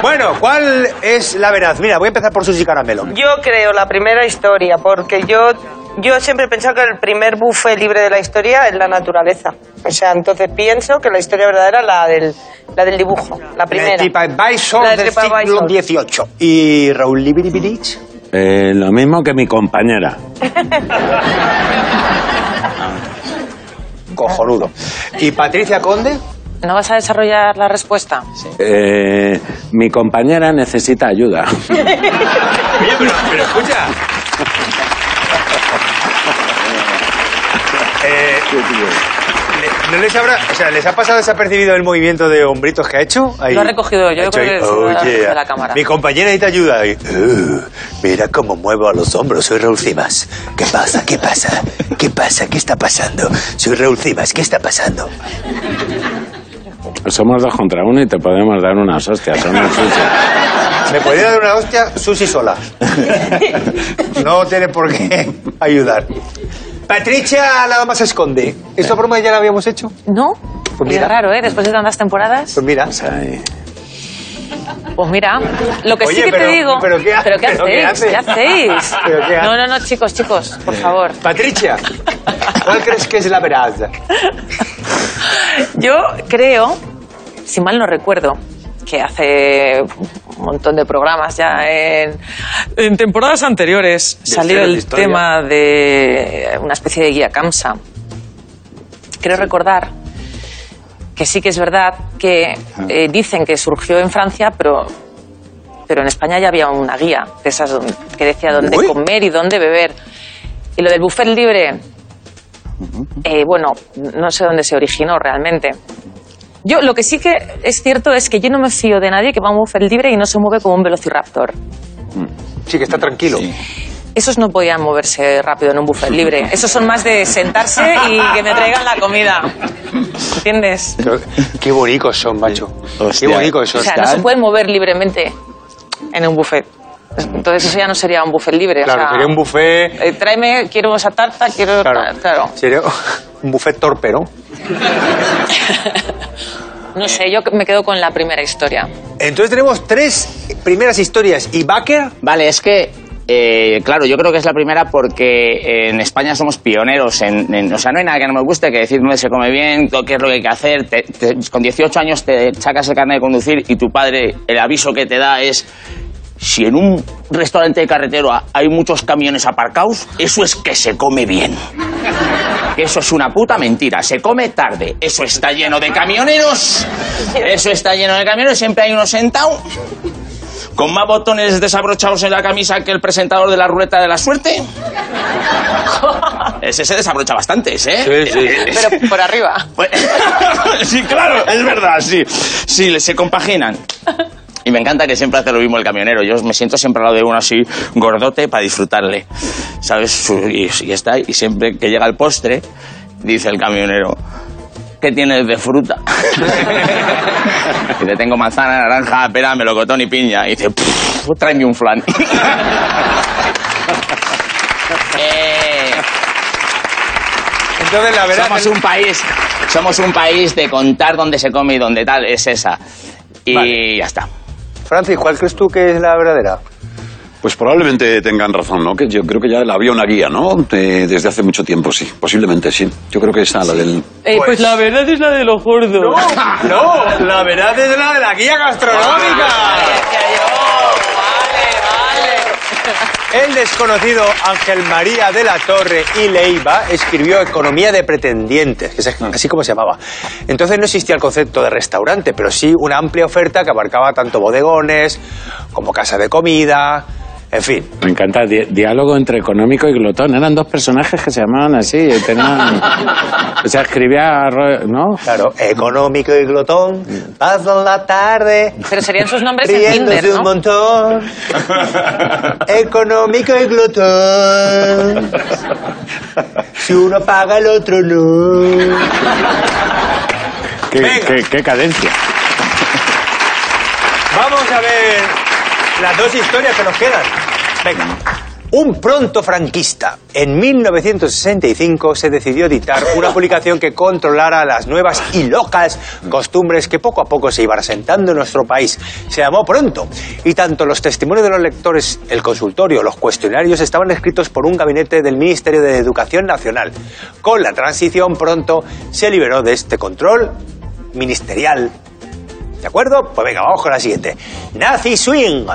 [SPEAKER 1] Bueno, ¿cuál es la verdad? Mira, voy a empezar por Susi Caramelo.
[SPEAKER 6] Yo creo la primera historia, porque yo, yo siempre he pensado que el primer buffet libre de la historia es la naturaleza. O sea, entonces pienso que la historia verdadera es la del, la del dibujo, la primera.
[SPEAKER 1] TripAdvisor
[SPEAKER 6] La de
[SPEAKER 1] del siglo. XVIII. ¿Y Raúl Libiribirich?
[SPEAKER 4] Eh, lo mismo que mi compañera. [laughs]
[SPEAKER 1] Cojonudo. ¿Y Patricia Conde?
[SPEAKER 5] ¿No vas a desarrollar la respuesta?
[SPEAKER 4] Eh, mi compañera necesita ayuda. [laughs]
[SPEAKER 1] Oye, pero, pero escucha. Eh, le- ¿No les habrá, o sea, les ha pasado desapercibido el movimiento de hombritos que ha hecho? Ahí.
[SPEAKER 5] Lo ha recogido yo,
[SPEAKER 1] Ha
[SPEAKER 5] yo creo
[SPEAKER 1] ahí,
[SPEAKER 5] que
[SPEAKER 1] "Oh,
[SPEAKER 5] recogido
[SPEAKER 1] yeah".
[SPEAKER 5] de la cámara.
[SPEAKER 1] Mi compañera ahí te ayuda. ahí. "Uh, mira cómo muevo a los hombros, soy Raúl Cimas. ¿Qué pasa? ¿Qué pasa? ¿Qué pasa? ¿Qué está pasando? Soy Raúl Cimas, ¿qué está pasando?
[SPEAKER 4] Somos dos contra uno y te podemos dar unas hostias. Son. [laughs]
[SPEAKER 1] ¿Me podría dar una hostia Susi sola? [laughs] No tiene por qué ayudar. Patricia nada más se esconde. ¿Esta broma ya la habíamos hecho?
[SPEAKER 5] ¿No?
[SPEAKER 1] Pues
[SPEAKER 5] Y es
[SPEAKER 1] mira.
[SPEAKER 5] raro, ¿eh? Después de tantas temporadas.
[SPEAKER 1] Pues mira.
[SPEAKER 4] Ay,
[SPEAKER 5] Pues mira, lo que
[SPEAKER 1] Oye,
[SPEAKER 5] sí que
[SPEAKER 1] pero-
[SPEAKER 5] te digo.
[SPEAKER 1] pero ¿qué ha-
[SPEAKER 5] ¿Pero qué
[SPEAKER 1] pero qué
[SPEAKER 5] hacéis?
[SPEAKER 1] hace?
[SPEAKER 5] ¿Qué hacéis? [laughs]
[SPEAKER 1] ¿Pero qué hace?
[SPEAKER 5] No, no, no, chicos, chicos, por favor.
[SPEAKER 1] Patricia, ¿cuál crees que es la verdad? [laughs]
[SPEAKER 5] Yo creo, si mal no recuerdo, que hace un montón de programas ya en, en temporadas anteriores salió el
[SPEAKER 1] Historia.
[SPEAKER 5] tema de una especie de guía CAMSA. Creo recordar que sí que es verdad que eh, dicen que surgió en Francia, pero, pero en España ya había una guía de esas que decía dónde
[SPEAKER 1] Uy.
[SPEAKER 5] comer y dónde beber. Y lo del buffet libre, eh, bueno, no sé dónde se originó realmente. Yo lo que sí que es cierto es que yo no me fío de nadie que va a un buffet libre y no se mueve como un velociraptor.
[SPEAKER 1] Sí, que está tranquilo.
[SPEAKER 5] Esos no podían moverse rápido en un buffet libre. Esos son más de sentarse y que me traigan la comida. ¿Entiendes?
[SPEAKER 1] Pero Qué bonitos son, macho. Qué bonitos
[SPEAKER 5] O
[SPEAKER 1] son.
[SPEAKER 5] sea, no se pueden mover libremente en un buffet. Entonces eso ya no sería un buffet libre. o
[SPEAKER 1] Claro,
[SPEAKER 5] sea,
[SPEAKER 1] sería un buffet.
[SPEAKER 5] eh, tráeme, quiero esa tarta, quiero...
[SPEAKER 1] Claro.
[SPEAKER 5] ta- claro.
[SPEAKER 1] Sería un buffet torpe, ¿no?
[SPEAKER 5] No sé, yo me quedo con la primera historia.
[SPEAKER 1] Entonces tenemos tres primeras historias. ¿Y Baker?
[SPEAKER 3] Vale, es que, eh, claro, yo creo que es la primera porque en España somos pioneros en, en- O sea, no hay nada que no me guste que decir dónde se come bien, qué es lo que hay que hacer. Te- te- con 18 años te sacas el carnet de conducir y tu padre, el aviso que te da es... Si en un restaurante de carretero hay muchos camiones aparcados, eso es que se come bien. Eso es una puta mentira. Se come tarde. Eso está lleno de camioneros. Eso está lleno de camioneros. Siempre hay uno sentado con más botones desabrochados en la camisa que el presentador de la ruleta de la suerte. [laughs] Ese se desabrocha bastantes, ¿eh?
[SPEAKER 1] Sí, sí.
[SPEAKER 5] Pero por arriba. [laughs]
[SPEAKER 3] Sí, claro, es verdad, sí. Sí, se compaginan. Y me encanta que siempre hace lo mismo el camionero. Yo me siento siempre al lado de uno así, gordote, para disfrutarle. ¿Sabes? Y, y está, y siempre que llega el postre, dice el camionero, ¿qué tienes de fruta? [laughs] y te tengo manzana, naranja, pera, melocotón y piña. Y dice, "Pff, tráeme un flan. [laughs] Eh,
[SPEAKER 1] Entonces la verdad.
[SPEAKER 3] somos un país, somos un país de contar dónde se come y dónde tal, es esa. Y
[SPEAKER 1] Vale.
[SPEAKER 3] ya está.
[SPEAKER 1] Francis, ¿cuál crees tú que es la verdadera?
[SPEAKER 2] Pues probablemente tengan razón, ¿no? Que yo creo que ya había una guía, ¿no? De- desde hace mucho tiempo, sí. Posiblemente, sí. Yo creo que esa, la del...
[SPEAKER 5] Eh, pues, la verdad es la de los gordos.
[SPEAKER 1] No, la verdad es la de la guía gastronómica. El desconocido Ángel María de la Torre y Leiva escribió Economía de Pretendientes, que es así como se llamaba. Entonces no existía el concepto de restaurante, pero sí una amplia oferta que abarcaba tanto bodegones como casa de comida, en fin.
[SPEAKER 4] Me encanta. Di- diálogo entre económico y glotón. Eran dos personajes que se llamaban así. y Tenían, [laughs] o sea, escribía... ¿No?
[SPEAKER 1] Claro, económico y glotón, pasan la tarde.
[SPEAKER 5] Pero serían sus nombres en Tinder,
[SPEAKER 1] un
[SPEAKER 5] ¿no?
[SPEAKER 1] montón. Económico y glotón. Si uno paga, el otro no.
[SPEAKER 4] Qué,
[SPEAKER 1] Venga.
[SPEAKER 4] qué- qué cadencia.
[SPEAKER 1] Vamos a ver las dos historias que nos quedan. Venga. Un pronto franquista. En 1965 se decidió editar una publicación que controlara las nuevas y locas costumbres que poco a poco se iban asentando en nuestro país. Se llamó Pronto. Y tanto los testimonios de los lectores, el consultorio, los cuestionarios estaban escritos por un gabinete del Ministerio de Educación Nacional. Con la transición Pronto se liberó de este control ministerial ¿De acuerdo? Pues venga, vamos con la siguiente. Nazi Swing.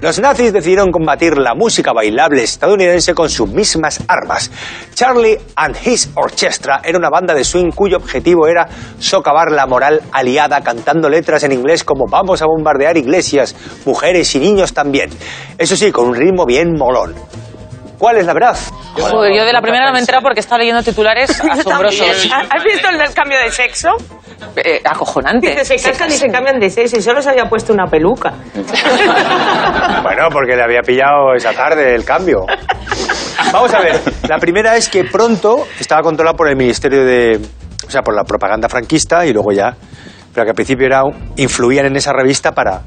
[SPEAKER 1] Los nazis decidieron combatir la música bailable estadounidense con sus mismas armas. Charlie and His Orchestra era una banda de swing cuyo objetivo era socavar la moral aliada cantando letras en inglés como vamos a bombardear iglesias, mujeres y niños también. Eso sí, con un ritmo bien molón. ¿Cuál es la verdad?
[SPEAKER 5] Joder, yo de la primera no me he enterado porque estaba leyendo titulares [laughs] asombrosos.
[SPEAKER 6] ¿Has visto el del cambio de sexo?
[SPEAKER 5] Eh, acojonante.
[SPEAKER 6] Dice, se casan y se cambian de sexo y solo se había puesto una peluca. [laughs]
[SPEAKER 1] Bueno, porque le había pillado esa tarde el cambio. Vamos a ver, la primera es que pronto estaba controlado por el Ministerio de... O sea, por la propaganda franquista y luego ya... Pero que al principio era, influían en esa revista para...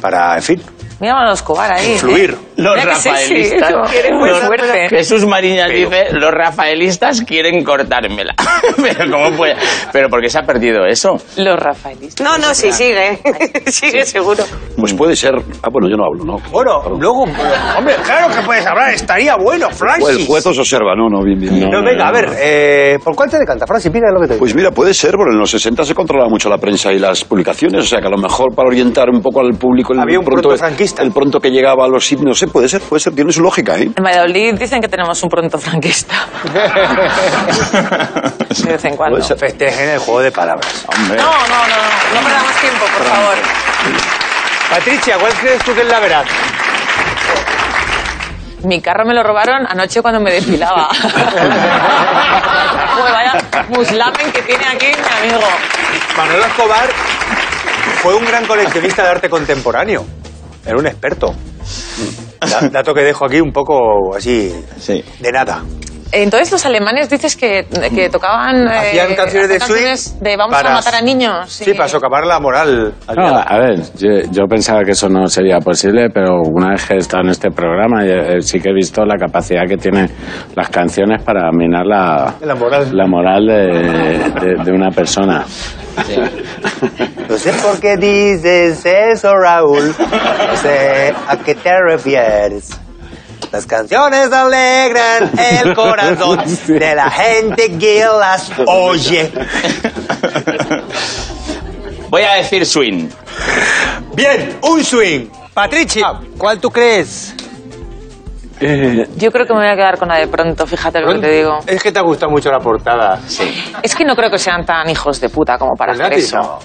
[SPEAKER 1] Para, en fin,
[SPEAKER 5] Mira a los Escobar ahí.
[SPEAKER 1] influir.
[SPEAKER 3] Los
[SPEAKER 5] Mira que sí, sí,
[SPEAKER 3] rafaelistas.
[SPEAKER 5] eso.
[SPEAKER 3] Los-
[SPEAKER 5] fuerte.
[SPEAKER 3] Jesús Mariñas dice, los rafaelistas quieren cortármela. [laughs] Pero ¿cómo puede? Pero ¿por qué se ha perdido eso?
[SPEAKER 5] Los rafaelistas.
[SPEAKER 6] No, no, sí, sigue. [laughs] sigue seguro.
[SPEAKER 2] Pues puede ser. Ah, bueno, yo no hablo, ¿no?
[SPEAKER 1] Bueno, luego... Hombre, claro que puedes hablar, estaría bueno,
[SPEAKER 2] El
[SPEAKER 1] Francis.
[SPEAKER 2] juez os observa, no, no, bien, bien.
[SPEAKER 1] No, venga, a ver, eh, ¿por cuál te decanta, Francis? Mira lo que te digo.
[SPEAKER 2] Pues mira, puede ser, porque en los 60 se controlaba mucho la prensa y las publicaciones, o sea que a lo mejor para orientar un poco al público el
[SPEAKER 1] Había un pronto franquista.
[SPEAKER 2] El pronto que llegaba a los himnos, no sé, puede ser, puede ser, tiene su lógica, ¿eh?
[SPEAKER 5] En Valladolid dicen que tenemos un pronto franquista. [laughs] De vez en cuando.
[SPEAKER 1] Pues festejen el juego de palabras.
[SPEAKER 3] Hombre.
[SPEAKER 5] No, no, no, no, no perdamos tiempo, por favor.
[SPEAKER 1] Patricia, ¿cuál crees tú que es la verdad?
[SPEAKER 5] Mi carro me lo robaron anoche cuando me desfilaba. Joder, [laughs] vaya muslamen que tiene aquí mi amigo.
[SPEAKER 1] Manuel Escobar fue un gran coleccionista de arte contemporáneo. Era un experto. Da- Dato que dejo aquí un poco así
[SPEAKER 3] Sí.
[SPEAKER 1] de nada.
[SPEAKER 5] Entonces los alemanes dices que, que tocaban... eh,
[SPEAKER 1] Hacían canciones de
[SPEAKER 5] canciones
[SPEAKER 1] swing
[SPEAKER 5] de vamos
[SPEAKER 1] para-
[SPEAKER 5] a matar a niños.
[SPEAKER 1] Sí, para socavar la moral.
[SPEAKER 4] No, a ver, yo, yo pensaba que eso no sería posible, pero una vez que he estado en este programa eh, sí que he visto la capacidad que tienen las canciones para minar la,
[SPEAKER 1] La moral.
[SPEAKER 4] la moral de, de- de una persona. [laughs]
[SPEAKER 1] No sé por qué dices eso, Raúl. No sé a qué te refieres. Las canciones alegran el corazón [laughs] de la gente que las oye.
[SPEAKER 3] Voy a decir swing.
[SPEAKER 1] Bien, un swing. Patricia, ¿cuál tú crees?
[SPEAKER 5] Yo creo que me voy a quedar con la de pronto, fíjate lo que te digo.
[SPEAKER 1] Es que te ha gustado mucho la portada.
[SPEAKER 5] Es que no creo que sean tan hijos de puta como para hacer eso.
[SPEAKER 1] no.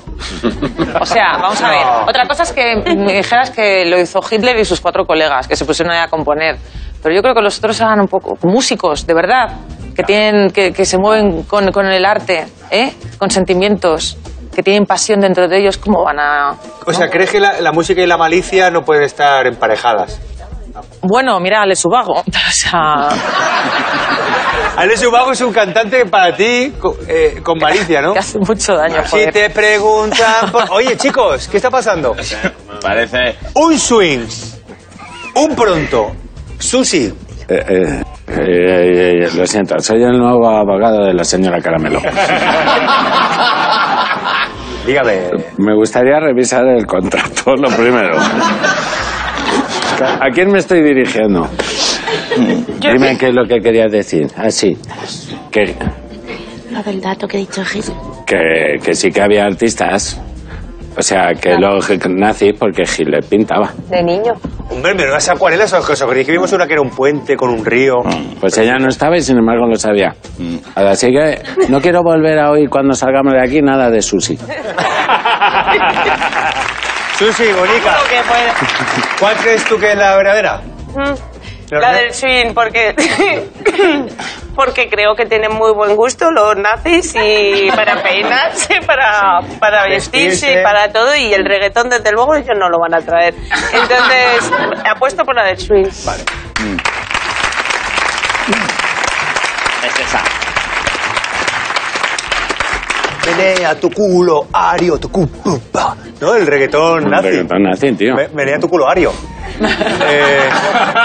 [SPEAKER 5] O sea, vamos a ver.
[SPEAKER 1] No.
[SPEAKER 5] Otra cosa es que me dijeras que lo hizo Hitler y sus cuatro colegas, que se pusieron ahí a componer. Pero yo creo que los otros eran un poco músicos, de verdad, que tienen, que, que se mueven con, con el arte, ¿eh? con sentimientos, que tienen pasión dentro de ellos. ¿Cómo van a...?
[SPEAKER 1] O sea, ¿crees que la, la música y la malicia no pueden estar emparejadas?
[SPEAKER 5] Bueno, mira, Ale Subago. [laughs] O sea,
[SPEAKER 1] Ale Subago es un cantante para ti eh, con malicia, ¿no?
[SPEAKER 5] que hace mucho daño,
[SPEAKER 1] Si
[SPEAKER 5] joder.
[SPEAKER 1] te preguntan... por- [laughs] Oye, chicos, ¿qué está pasando?
[SPEAKER 3] Parece...
[SPEAKER 1] Un swing, un pronto, sushi.
[SPEAKER 4] Eh, eh, eh, eh, lo siento, soy el nuevo abogado de la señora Caramelo. [laughs]
[SPEAKER 1] Dígame.
[SPEAKER 4] Me gustaría revisar el contrato, lo primero. ¿A quién me estoy dirigiendo? Dime qué es lo que querías decir. Ah, sí. Que,
[SPEAKER 10] Lo del dato que he dicho Gil.
[SPEAKER 4] que, que sí que había artistas. O sea, que los nazis, porque Hitler pintaba.
[SPEAKER 6] De niño.
[SPEAKER 1] Hombre, pero unas acuarelas os os creí que vimos una que era un puente con un río.
[SPEAKER 4] Pues ella no estaba y sin embargo lo sabía. Así que no quiero volver a oír cuando salgamos de aquí nada de sushi. [laughs]
[SPEAKER 6] Que puede.
[SPEAKER 1] ¿Cuál crees tú que es la verdadera?
[SPEAKER 6] La del swing, porque, [laughs] porque creo que tienen muy buen gusto los nazis y para peinarse, [laughs] para, para vestirse,
[SPEAKER 1] Vestirse.
[SPEAKER 6] y para todo. Y el reggaetón, desde luego, ellos no lo van a traer. Entonces, [laughs] apuesto por la del swing.
[SPEAKER 1] Vale.
[SPEAKER 3] Es esa.
[SPEAKER 1] Menea tu culo, Ario, tu cupa. ¿No? El reggaetón nazi.
[SPEAKER 4] Reggaetón nazi, tío.
[SPEAKER 1] Me- Menea tu culo, Ario. Eh,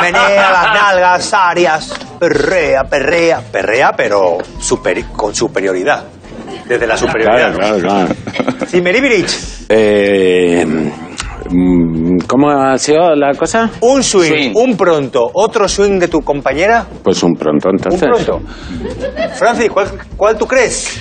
[SPEAKER 1] menea las nalgas, Arias. Perrea, perrea. Perrea, pero superi- con superioridad. Desde la superioridad.
[SPEAKER 4] Claro, claro, claro. Eh, mm, ¿Cómo ha sido la cosa?
[SPEAKER 1] Un swing,
[SPEAKER 3] Swing.
[SPEAKER 1] un pronto, otro swing de tu compañera.
[SPEAKER 4] Pues un pronto,
[SPEAKER 1] Un
[SPEAKER 4] entonces.
[SPEAKER 1] pronto. Francis, ¿cuál, cuál tú crees?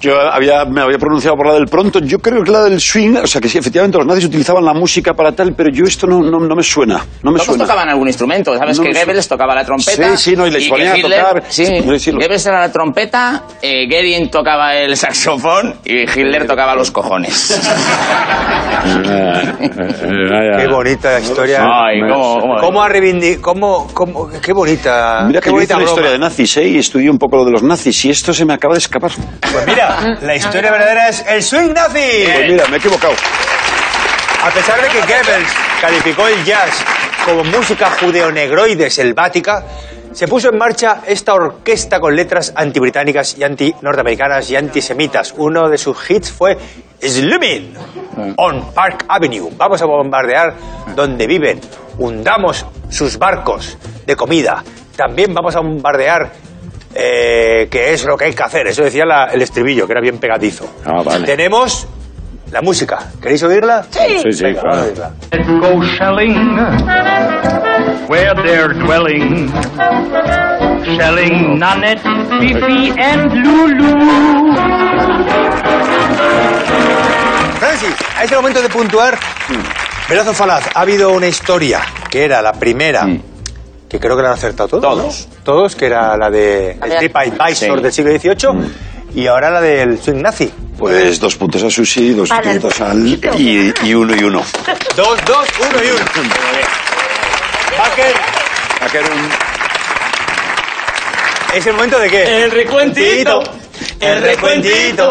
[SPEAKER 2] Yo había, me había pronunciado por la del pronto. Yo creo que la del swing, o sea, que sí, efectivamente los nazis utilizaban la música para tal, pero yo esto no, no, no me suena. No me
[SPEAKER 3] Todos
[SPEAKER 2] suena.
[SPEAKER 3] tocaban algún instrumento. ¿Sabes
[SPEAKER 2] No
[SPEAKER 3] que
[SPEAKER 2] suena.
[SPEAKER 3] Goebbels tocaba la trompeta?
[SPEAKER 2] Sí, sí, no, y les ponía a tocar.
[SPEAKER 3] Sí, Goebbels era la trompeta, eh, Goering tocaba el saxofón y Hitler tocaba los cojones. [laughs]
[SPEAKER 1] Qué bonita historia.
[SPEAKER 3] Ay, cómo- cómo-
[SPEAKER 1] ¿Cómo ha reivindicado? ¿Cómo, cómo, qué bonita.
[SPEAKER 2] Mira
[SPEAKER 1] qué
[SPEAKER 2] que yo
[SPEAKER 1] bonita
[SPEAKER 2] hice una historia de nazis, ¿eh? Y estudié un poco lo de los nazis y esto se me acaba de escapar.
[SPEAKER 1] Pues mira, la historia verdadera es el swing nazi.
[SPEAKER 2] Pues mira, me he equivocado.
[SPEAKER 1] A pesar de que Goebbels calificó el jazz como música judeonegroide selvática, se puso en marcha esta orquesta con letras antibritánicas y anti-norteamericanas y antisemitas. Uno de sus hits fue Slumming on Park Avenue. Vamos a bombardear donde viven. Hundamos sus barcos de comida. También vamos a bombardear eh, que es lo que hay que hacer. Eso decía la- el estribillo, que era bien pegadizo.
[SPEAKER 4] Ah, vale.
[SPEAKER 1] Tenemos la música. ¿Queréis oírla?
[SPEAKER 4] Sí, sí,
[SPEAKER 1] Venga,
[SPEAKER 4] claro.
[SPEAKER 11] go shelling where they're dwelling. Shelling Nanette, Fifi, and Lulu.
[SPEAKER 1] Francis, a este momento de puntuar, Velazo Falaz, ha habido una historia que era la primera, que creo que la han acertado todos.
[SPEAKER 3] Todos.
[SPEAKER 1] ¿no? Todos, que era la de el
[SPEAKER 5] ver.
[SPEAKER 1] TripAdvisor
[SPEAKER 3] Sí.
[SPEAKER 1] del siglo XVIII, y ahora la del swing nazi.
[SPEAKER 2] Pues dos puntos a Susi, dos
[SPEAKER 10] Para
[SPEAKER 2] puntos al... Y, y uno y uno. [laughs]
[SPEAKER 1] Dos, dos, uno y uno. Baker,
[SPEAKER 2] quedar un-
[SPEAKER 1] ¿es el momento de qué?
[SPEAKER 3] El recuentito,
[SPEAKER 1] el recuentito,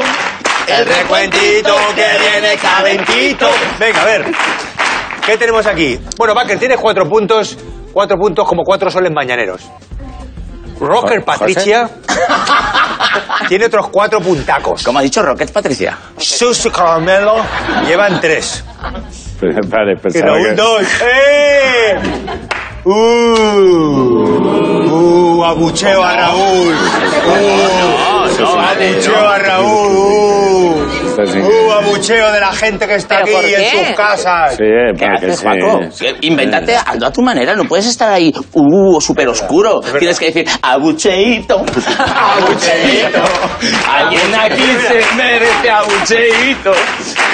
[SPEAKER 1] el recuentito que viene calentito. Venga, a ver, ¿qué tenemos aquí? Bueno, Baker, tienes cuatro puntos, cuatro puntos como cuatro soles mañaneros. Rocker
[SPEAKER 4] José.
[SPEAKER 1] Patricia [laughs] tiene otros cuatro puntacos.
[SPEAKER 3] ¿Cómo ha dicho Rocket Patricia?
[SPEAKER 1] Susu Caramelo llevan tres. [laughs]
[SPEAKER 4] Vale,
[SPEAKER 1] que... [laughs] dos. ¡Eh! ¡Uh! ¡Uh! Abucheo a Raúl. ¡Uh! Abucheo a Raúl. ¡Uh!
[SPEAKER 4] Así.
[SPEAKER 1] ¡Uh! Abucheo de la gente que está
[SPEAKER 5] ¿Pero por
[SPEAKER 1] aquí en sus casas.
[SPEAKER 4] Sí,
[SPEAKER 3] ¿Qué
[SPEAKER 4] porque
[SPEAKER 3] haces,
[SPEAKER 4] sí.
[SPEAKER 3] Invéntate algo a tu manera, no puedes estar ahí, uh, súper oscuro. Tienes que decir, abucheito, [laughs] abucheito. Alguien aquí se merece abucheito.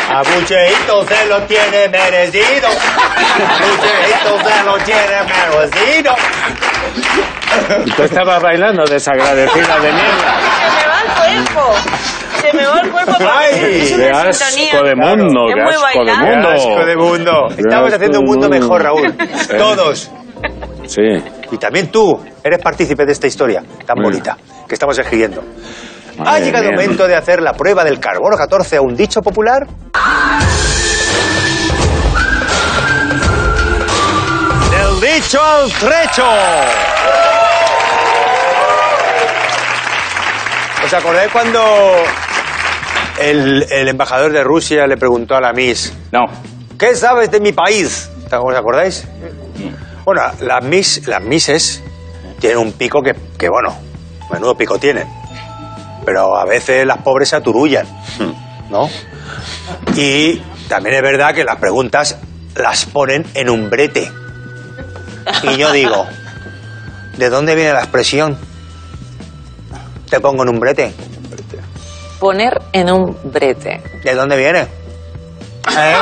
[SPEAKER 1] Abucheito se lo tiene merecido. [laughs] Abucheito se lo tiene merecido.
[SPEAKER 4] Y Tú estabas bailando desagradecida de mierda.
[SPEAKER 6] Se me va el cuerpo. Se me va el cuerpo.
[SPEAKER 1] Ay,
[SPEAKER 6] es
[SPEAKER 4] Qué
[SPEAKER 6] una
[SPEAKER 4] asco
[SPEAKER 6] sintonía.
[SPEAKER 4] de mundo,
[SPEAKER 6] Es muy
[SPEAKER 4] asco de mundo.
[SPEAKER 1] Asco de mundo. Estamos haciendo un mundo mejor, Raúl. Todos.
[SPEAKER 4] Sí.
[SPEAKER 1] Y también tú eres partícipe de esta historia tan bonita que estamos escribiendo. ha llegado el momento de hacer la prueba del carbono 14 a un dicho popular. Del dicho al trecho. ¿Os acordáis cuando el, el embajador de Rusia le preguntó a la Miss
[SPEAKER 3] No,
[SPEAKER 1] ¿Qué sabes de mi país? ¿Os acordáis? Bueno, las Miss, las Misses tienen un pico que, que, bueno, menudo pico tienen. Pero a veces las pobres se aturullan, ¿no? Y también es verdad que las preguntas las ponen en un brete. Y yo digo, ¿de dónde viene la expresión? Te pongo en un brete.
[SPEAKER 5] Poner en un brete.
[SPEAKER 1] ¿De dónde viene? ¿Eh?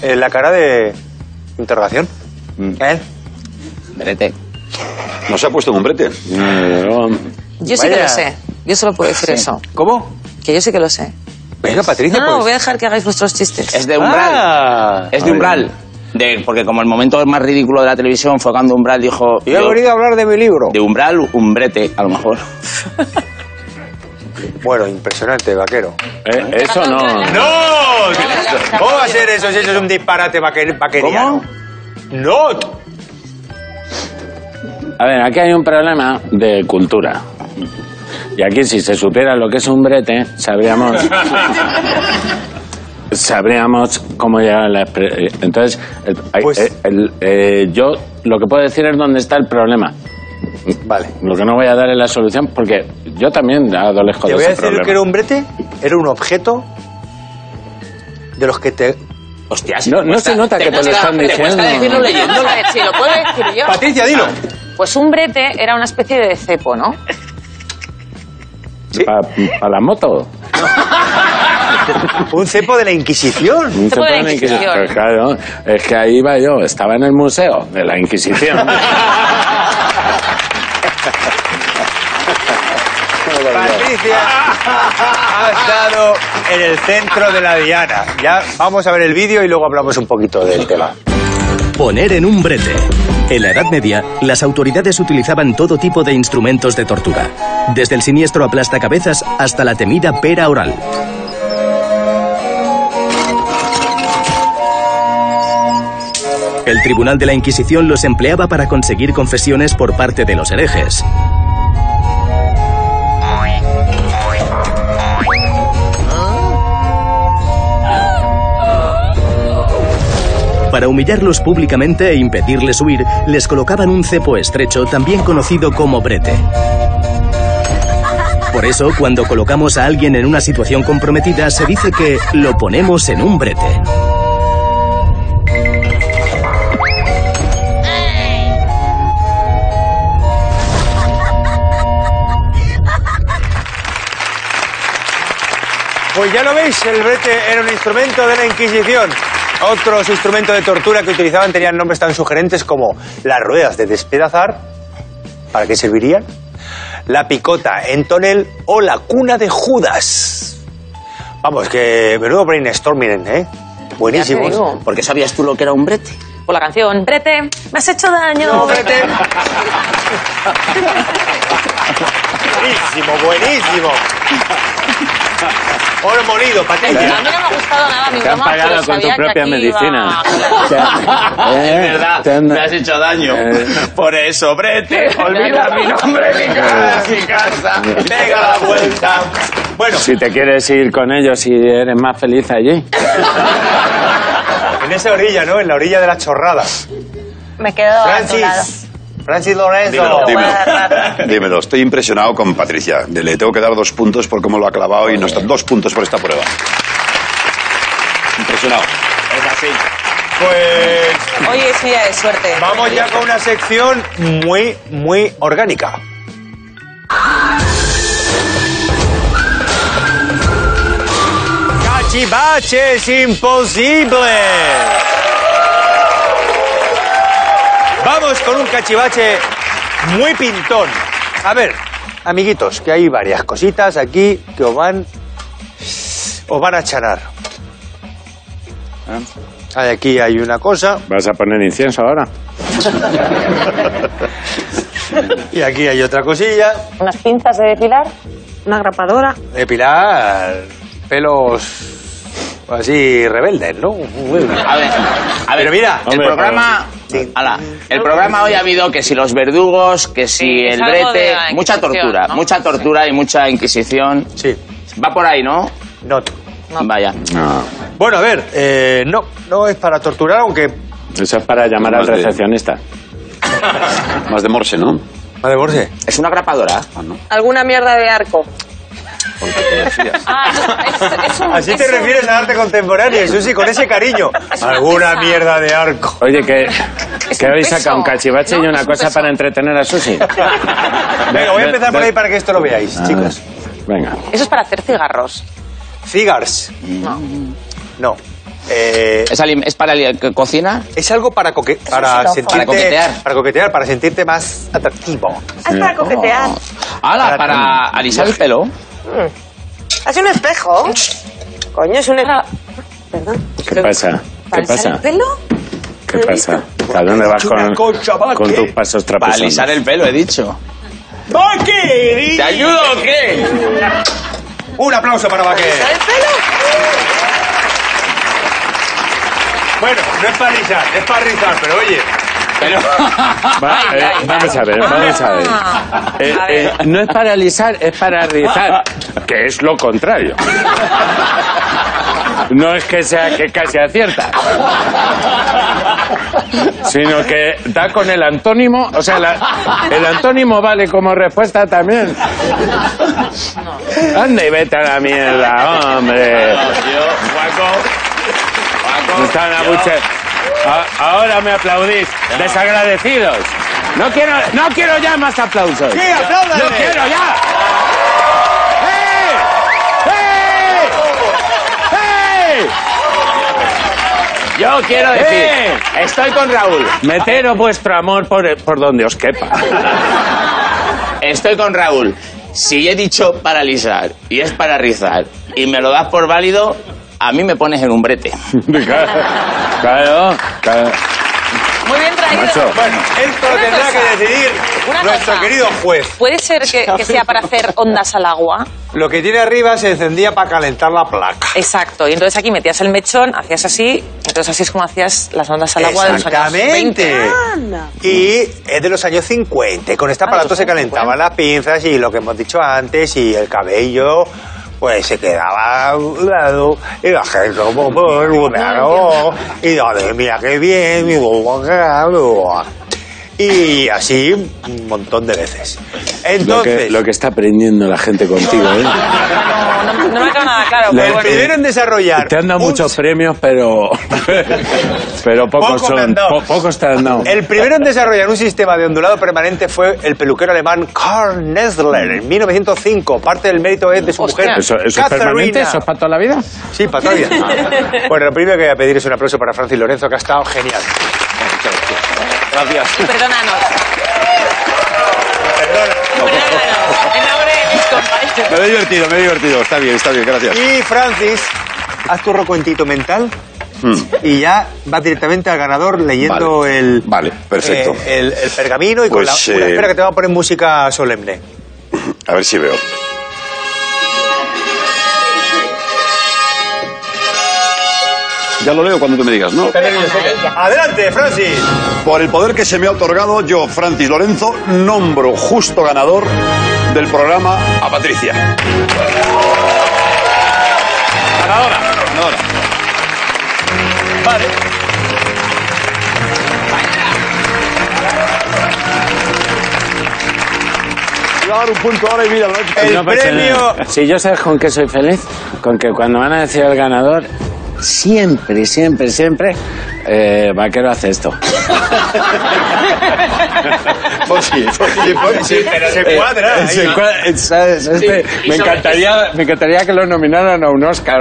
[SPEAKER 1] [laughs] En la cara de interrogación. ¿Eh?
[SPEAKER 3] Verete.
[SPEAKER 2] No se ha puesto en un brete.
[SPEAKER 4] No,
[SPEAKER 5] Yo sí que lo sé. Yo solo puedo decir eso.
[SPEAKER 1] ¿Cómo?
[SPEAKER 5] Que yo sí que lo sé.
[SPEAKER 1] Venga, Patricia,
[SPEAKER 5] No, no,
[SPEAKER 1] pues.
[SPEAKER 5] voy a dejar que hagáis vuestros chistes.
[SPEAKER 3] Es de umbral.
[SPEAKER 1] Ah.
[SPEAKER 3] es de umbral. De, porque como el momento más ridículo de la televisión fue cuando Umbral dijo...
[SPEAKER 1] Y he
[SPEAKER 3] yo-
[SPEAKER 1] venido a hablar de mi libro.
[SPEAKER 3] de Umbral, umbrete, a lo mejor. [laughs]
[SPEAKER 1] Bueno, impresionante, vaquero.
[SPEAKER 4] eh, eso no.
[SPEAKER 1] ¡No! ¿Cómo va a ser eso si eso es un disparate vaquer- vaqueriano? ¡No!
[SPEAKER 4] A ver, aquí hay un problema de cultura. Y aquí si se supiera lo que es un brete, sabríamos... [laughs] sabríamos cómo llegar a la... expre- Entonces, el-
[SPEAKER 1] Pues-
[SPEAKER 4] eh, el- eh, yo lo que puedo decir es dónde está el problema.
[SPEAKER 1] Vale.
[SPEAKER 4] Lo que no voy a dar es la solución porque yo también adolezco
[SPEAKER 1] Te
[SPEAKER 4] de
[SPEAKER 1] voy a decir
[SPEAKER 4] problema.
[SPEAKER 1] que era un brete. Era un objeto de los que te...
[SPEAKER 3] Hostia, si
[SPEAKER 4] No-
[SPEAKER 3] te
[SPEAKER 4] no
[SPEAKER 3] cuesta-
[SPEAKER 4] se nota que te lo están
[SPEAKER 3] Te
[SPEAKER 4] diciendo.
[SPEAKER 3] decirlo
[SPEAKER 5] Vamos
[SPEAKER 3] leyéndolo.
[SPEAKER 5] si lo puedo decir yo.
[SPEAKER 1] Patricia, dilo.
[SPEAKER 5] Pues un brete era una especie de cepo, ¿no?
[SPEAKER 4] Para la moto. [laughs]
[SPEAKER 1] Un cepo de la Inquisición.
[SPEAKER 4] Un cepo de la Inquisición. Pues claro, es que ahí iba yo, estaba en el museo de la Inquisición. [laughs]
[SPEAKER 1] Patricia ha estado en el centro de la diana. Ya vamos a ver el vídeo y luego hablamos un poquito del tema.
[SPEAKER 12] Poner en un brete. En la Edad Media, las autoridades utilizaban todo tipo de instrumentos de tortura, desde el siniestro aplastacabezas hasta la temida pera oral. El Tribunal de la Inquisición los empleaba para conseguir confesiones por parte de los herejes. Para humillarlos públicamente e impedirles huir, les colocaban un cepo estrecho, también conocido como brete. Por eso, cuando colocamos a alguien en una situación comprometida, se dice que lo ponemos en un brete.
[SPEAKER 1] Pues ya lo veis, el brete era un instrumento de la Inquisición. Otros instrumentos de tortura que utilizaban tenían nombres tan sugerentes como las ruedas de despedazar, ¿para qué servirían? La picota en tonel o la cuna de Judas. Vamos, que menudo brainstorming, ¿eh? Buenísimos.
[SPEAKER 3] ¿Por qué sabías tú lo que era un brete?
[SPEAKER 5] Por la canción. Brete, me has hecho daño.
[SPEAKER 1] No, brete. [laughs] buenísimo, buenísimo. [laughs] Oro molido, Patricia.
[SPEAKER 5] A mí no me ha gustado nada mi
[SPEAKER 4] Te han pagado
[SPEAKER 5] pero
[SPEAKER 4] con tu
[SPEAKER 5] sabía que
[SPEAKER 4] propia
[SPEAKER 5] aquí
[SPEAKER 4] medicina. [laughs]
[SPEAKER 5] iba-
[SPEAKER 4] Eh,
[SPEAKER 3] es verdad, me has hecho daño.
[SPEAKER 4] Eh.
[SPEAKER 3] Por eso, brete, [laughs] olvida mi nombre, mi cara, mi casa, pega la vuelta.
[SPEAKER 1] Bueno,
[SPEAKER 4] Si te quieres ir con ellos y eres más feliz allí.
[SPEAKER 1] en esa orilla, ¿no? En la orilla de la chorrada.
[SPEAKER 10] Me quedo a tu lado.
[SPEAKER 1] Francis. Francis Lorenzo.
[SPEAKER 2] Dímelo, dímelo. [laughs] Dímelo, estoy impresionado con Patricia. Le tengo que dar dos puntos por cómo lo ha clavado y no está. Dos puntos por esta prueba. Impresionado.
[SPEAKER 3] Es así.
[SPEAKER 1] Pues
[SPEAKER 5] Oye, eso ya es suerte.
[SPEAKER 1] vamos ya con una sección muy, muy orgánica. Cachivaches imposibles. Vamos con un cachivache muy pintón. A ver, amiguitos, que hay varias cositas aquí que os van, os van a chanar. Hay Aquí hay una cosa
[SPEAKER 4] ¿Vas a poner incienso ahora? [laughs]
[SPEAKER 1] y aquí hay otra cosilla.
[SPEAKER 5] Unas pinzas de depilar.
[SPEAKER 6] Una grapadora.
[SPEAKER 1] Depilar pelos así rebeldes, ¿no?
[SPEAKER 3] A ver, a ver,
[SPEAKER 1] Pero mira,
[SPEAKER 3] el
[SPEAKER 4] Hombre,
[SPEAKER 3] programa,
[SPEAKER 1] Sí.
[SPEAKER 3] ala, el programa hoy ha habido que si los verdugos, que si
[SPEAKER 5] Sí, es
[SPEAKER 3] el
[SPEAKER 5] algo de
[SPEAKER 3] brete,
[SPEAKER 5] la
[SPEAKER 3] mucha
[SPEAKER 5] Inquisición,
[SPEAKER 3] tortura,
[SPEAKER 5] ¿no?
[SPEAKER 3] mucha tortura y mucha inquisición.
[SPEAKER 1] Sí,
[SPEAKER 3] Va por ahí, ¿no?
[SPEAKER 1] no.
[SPEAKER 3] Vaya.
[SPEAKER 4] No.
[SPEAKER 1] Bueno, a ver, eh, no, no es para torturar, aunque...
[SPEAKER 4] Eso es para llamar al
[SPEAKER 2] Más de-
[SPEAKER 4] recepcionista. [laughs]
[SPEAKER 2] Más de Morse, ¿no?
[SPEAKER 1] Madre Borse.
[SPEAKER 3] Es una grapadora.
[SPEAKER 6] Alguna mierda de arco.
[SPEAKER 5] Ah, es, es un,
[SPEAKER 1] Así te
[SPEAKER 5] es un-
[SPEAKER 1] refieres a arte contemporáneo, Susi, con ese cariño. Alguna mierda de arco.
[SPEAKER 4] Oye, que,
[SPEAKER 5] Es
[SPEAKER 4] que
[SPEAKER 5] un
[SPEAKER 4] habéis
[SPEAKER 5] peso.
[SPEAKER 4] sacado un cachivache y
[SPEAKER 5] No,
[SPEAKER 4] una
[SPEAKER 5] es un
[SPEAKER 4] cosa
[SPEAKER 5] peso.
[SPEAKER 4] para entretener a Susi. [laughs]
[SPEAKER 1] Venga, voy a empezar por ahí para que esto lo veáis,
[SPEAKER 4] Ah,
[SPEAKER 1] chicos.
[SPEAKER 4] Venga.
[SPEAKER 5] Eso es para hacer cigarros.
[SPEAKER 1] Cigars. No. Eh,
[SPEAKER 3] ¿Es, es para cocina?
[SPEAKER 1] es algo para, coque- para sentirte...
[SPEAKER 3] Para coquetear.
[SPEAKER 1] Para coquetear, para sentirte más atractivo.
[SPEAKER 6] Es para coquetear.
[SPEAKER 3] ¡Hala! Para alisar el pelo.
[SPEAKER 6] ¿Es un espejo? Coño, es un espejo. Perdón.
[SPEAKER 4] ¿Qué pasa? ¿Qué
[SPEAKER 5] ¿Para alisar
[SPEAKER 4] pasa?
[SPEAKER 5] el pelo?
[SPEAKER 4] ¿Qué pasa? ¿A dónde vas con, tus pasos
[SPEAKER 3] Para
[SPEAKER 4] trapezosos?
[SPEAKER 3] alisar el pelo, he dicho.
[SPEAKER 1] ¡Vaqueri!
[SPEAKER 3] ¿Te ayudo o qué?
[SPEAKER 1] Un aplauso para Vaqueri.
[SPEAKER 6] ¿Alisar el pelo?
[SPEAKER 1] Bueno, no es para rizar, es para rizar, pero oye...
[SPEAKER 3] Pero...
[SPEAKER 4] Va, eh, vamos a ver, vamos a ver. Eh,
[SPEAKER 5] A ver.
[SPEAKER 4] eh, no es para alisar, es para rizar, que es lo contrario. No es que sea que casi acierta, sino que da con el antónimo, o sea, la- el antónimo vale como respuesta también. Anda y vete a la mierda, hombre.
[SPEAKER 3] Guaco.
[SPEAKER 4] Están a buche- Ahora me aplaudís. Desagradecidos. No quiero, no quiero ya más aplausos.
[SPEAKER 1] Sí, aplaudan.
[SPEAKER 4] No quiero ya. ¡Eh! ¡Eh! ¡Eh!
[SPEAKER 3] Yo quiero decir,
[SPEAKER 4] ¡Eh!
[SPEAKER 3] estoy con Raúl.
[SPEAKER 4] Meteros vuestro amor por, por donde os quepa.
[SPEAKER 3] Estoy con Raúl. Si he dicho paralizar y es para rizar y me lo das por válido, a mí me pones en un brete. [laughs]
[SPEAKER 4] Claro, claro.
[SPEAKER 5] Muy bien traído.
[SPEAKER 4] Macho.
[SPEAKER 1] Bueno, esto lo
[SPEAKER 5] Una
[SPEAKER 1] tendrá
[SPEAKER 5] cosa,
[SPEAKER 1] que decidir
[SPEAKER 5] una
[SPEAKER 1] nuestro
[SPEAKER 5] cosa.
[SPEAKER 1] querido juez.
[SPEAKER 5] ¿Puede ser que, que sea para hacer ondas al agua?
[SPEAKER 9] Lo que tiene arriba se encendía para calentar la placa.
[SPEAKER 5] Exacto. Y entonces aquí metías el mechón, hacías así, entonces así es como hacías las ondas al agua de los años 20.
[SPEAKER 1] Exactamente. Y es de los años 50. y Con este aparato se calentaban las pinzas y lo que hemos dicho antes, y el cabello. Pues se quedaba a un lado y la gente como y dale, mira qué bien, mi boca, y así un montón de veces.
[SPEAKER 4] Lo
[SPEAKER 1] Entonces,
[SPEAKER 4] que, lo que está aprendiendo la gente contigo, ¿eh?
[SPEAKER 5] No, [laughs] no, no me ha quedado nada claro.
[SPEAKER 4] Le-
[SPEAKER 5] bueno.
[SPEAKER 1] primero en desarrollar
[SPEAKER 4] Te han dado
[SPEAKER 1] un
[SPEAKER 4] muchos premios, pero. [laughs] pero pocos
[SPEAKER 1] Poco
[SPEAKER 4] son. po- pocos te han dado.
[SPEAKER 1] El primero en desarrollar un sistema de ondulado permanente fue el peluquero alemán Karl Nessler en 1905. Parte del mérito es de su
[SPEAKER 5] Hostia.
[SPEAKER 1] mujer.
[SPEAKER 4] ¿Eso, eso es permanente? ¿Eso es para toda la vida?
[SPEAKER 1] Sí, para toda la vida. [laughs] Bueno, lo primero que voy a pedir es un aplauso para Francis Lorenzo, que ha estado genial. Gracias.
[SPEAKER 5] Y perdónanos.
[SPEAKER 1] Perdona.
[SPEAKER 5] Perdónanos. En nombre de mis compañeros.
[SPEAKER 2] Me he divertido, me he divertido. Está bien, está bien, gracias.
[SPEAKER 1] Y Francis, haz tu recuentito mental
[SPEAKER 2] Hmm.
[SPEAKER 1] y ya vas directamente al ganador leyendo
[SPEAKER 2] Vale.
[SPEAKER 1] el,
[SPEAKER 2] Vale, perfecto.
[SPEAKER 1] eh, el, el pergamino y con
[SPEAKER 2] Pues,
[SPEAKER 1] la, una
[SPEAKER 2] eh,
[SPEAKER 1] espera que te va a poner música solemne.
[SPEAKER 2] A ver si veo. Ya lo leo cuando tú me digas, ¿no?
[SPEAKER 1] Adelante, Francis.
[SPEAKER 2] Por el poder que se me ha otorgado, yo, Francis Lorenzo, nombro justo ganador del programa a Patricia. Ganadora. Ganadora.
[SPEAKER 1] Vale.
[SPEAKER 2] Voy a dar un punto ahora y mira.
[SPEAKER 1] El
[SPEAKER 4] No pasa
[SPEAKER 1] premio-
[SPEAKER 4] nada. Si yo sabes con qué soy feliz, con que cuando van a decir el ganador, siempre, siempre, siempre, eh, Vaquero hace esto. [laughs]
[SPEAKER 2] Pues sí, pues sí, pues sí.
[SPEAKER 1] Se cuadra.
[SPEAKER 4] Eh,
[SPEAKER 1] ahí.
[SPEAKER 4] se cua- ¿sabes? Este, me, encantaría, me encantaría que lo nominaran a un Oscar.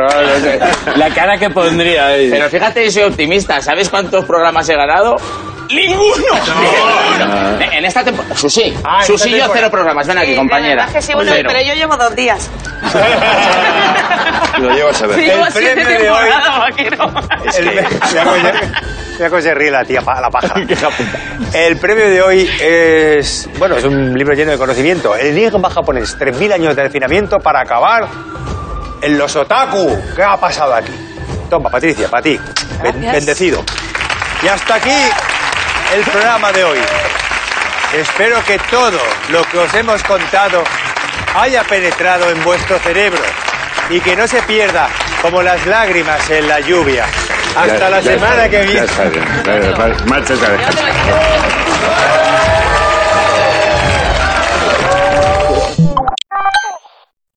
[SPEAKER 4] La cara que pondría ahí.
[SPEAKER 3] Pero fíjate, yo soy optimista. ¿Sabes cuántos programas he ganado? ¡Ninguno! ¡Ninguno! En esta temporada. Susi,
[SPEAKER 1] Ah,
[SPEAKER 3] Susi yo
[SPEAKER 1] temporada.
[SPEAKER 3] cero programas. Ven aquí,
[SPEAKER 6] Sí,
[SPEAKER 3] compañera.
[SPEAKER 6] la verdad que sí, bueno,
[SPEAKER 3] Cero.
[SPEAKER 6] pero yo llevo dos días. [laughs]
[SPEAKER 2] Lo llevo a saber. [laughs]
[SPEAKER 6] Llevo
[SPEAKER 1] El
[SPEAKER 6] siete
[SPEAKER 1] premio de hoy-
[SPEAKER 6] temporadas, [laughs] vaquero.
[SPEAKER 1] El- Mira cómo se- mira cómo se ríe la tía, pa- la pájara. El premio de hoy es, bueno, es un libro lleno de conocimiento. El enigma japonés, 3.000 años de refinamiento para acabar en los otaku. ¿Qué ha pasado aquí? Toma, Patricia, para ti. Ben-
[SPEAKER 5] Gracias.
[SPEAKER 1] Bendecido. Y hasta aquí el programa de hoy. Espero que todo lo que os hemos contado haya penetrado en vuestro cerebro y que no se pierda como las lágrimas en la lluvia. Hasta
[SPEAKER 4] Ya-
[SPEAKER 1] la
[SPEAKER 4] ya
[SPEAKER 1] semana que viene.
[SPEAKER 4] Ya. Vale,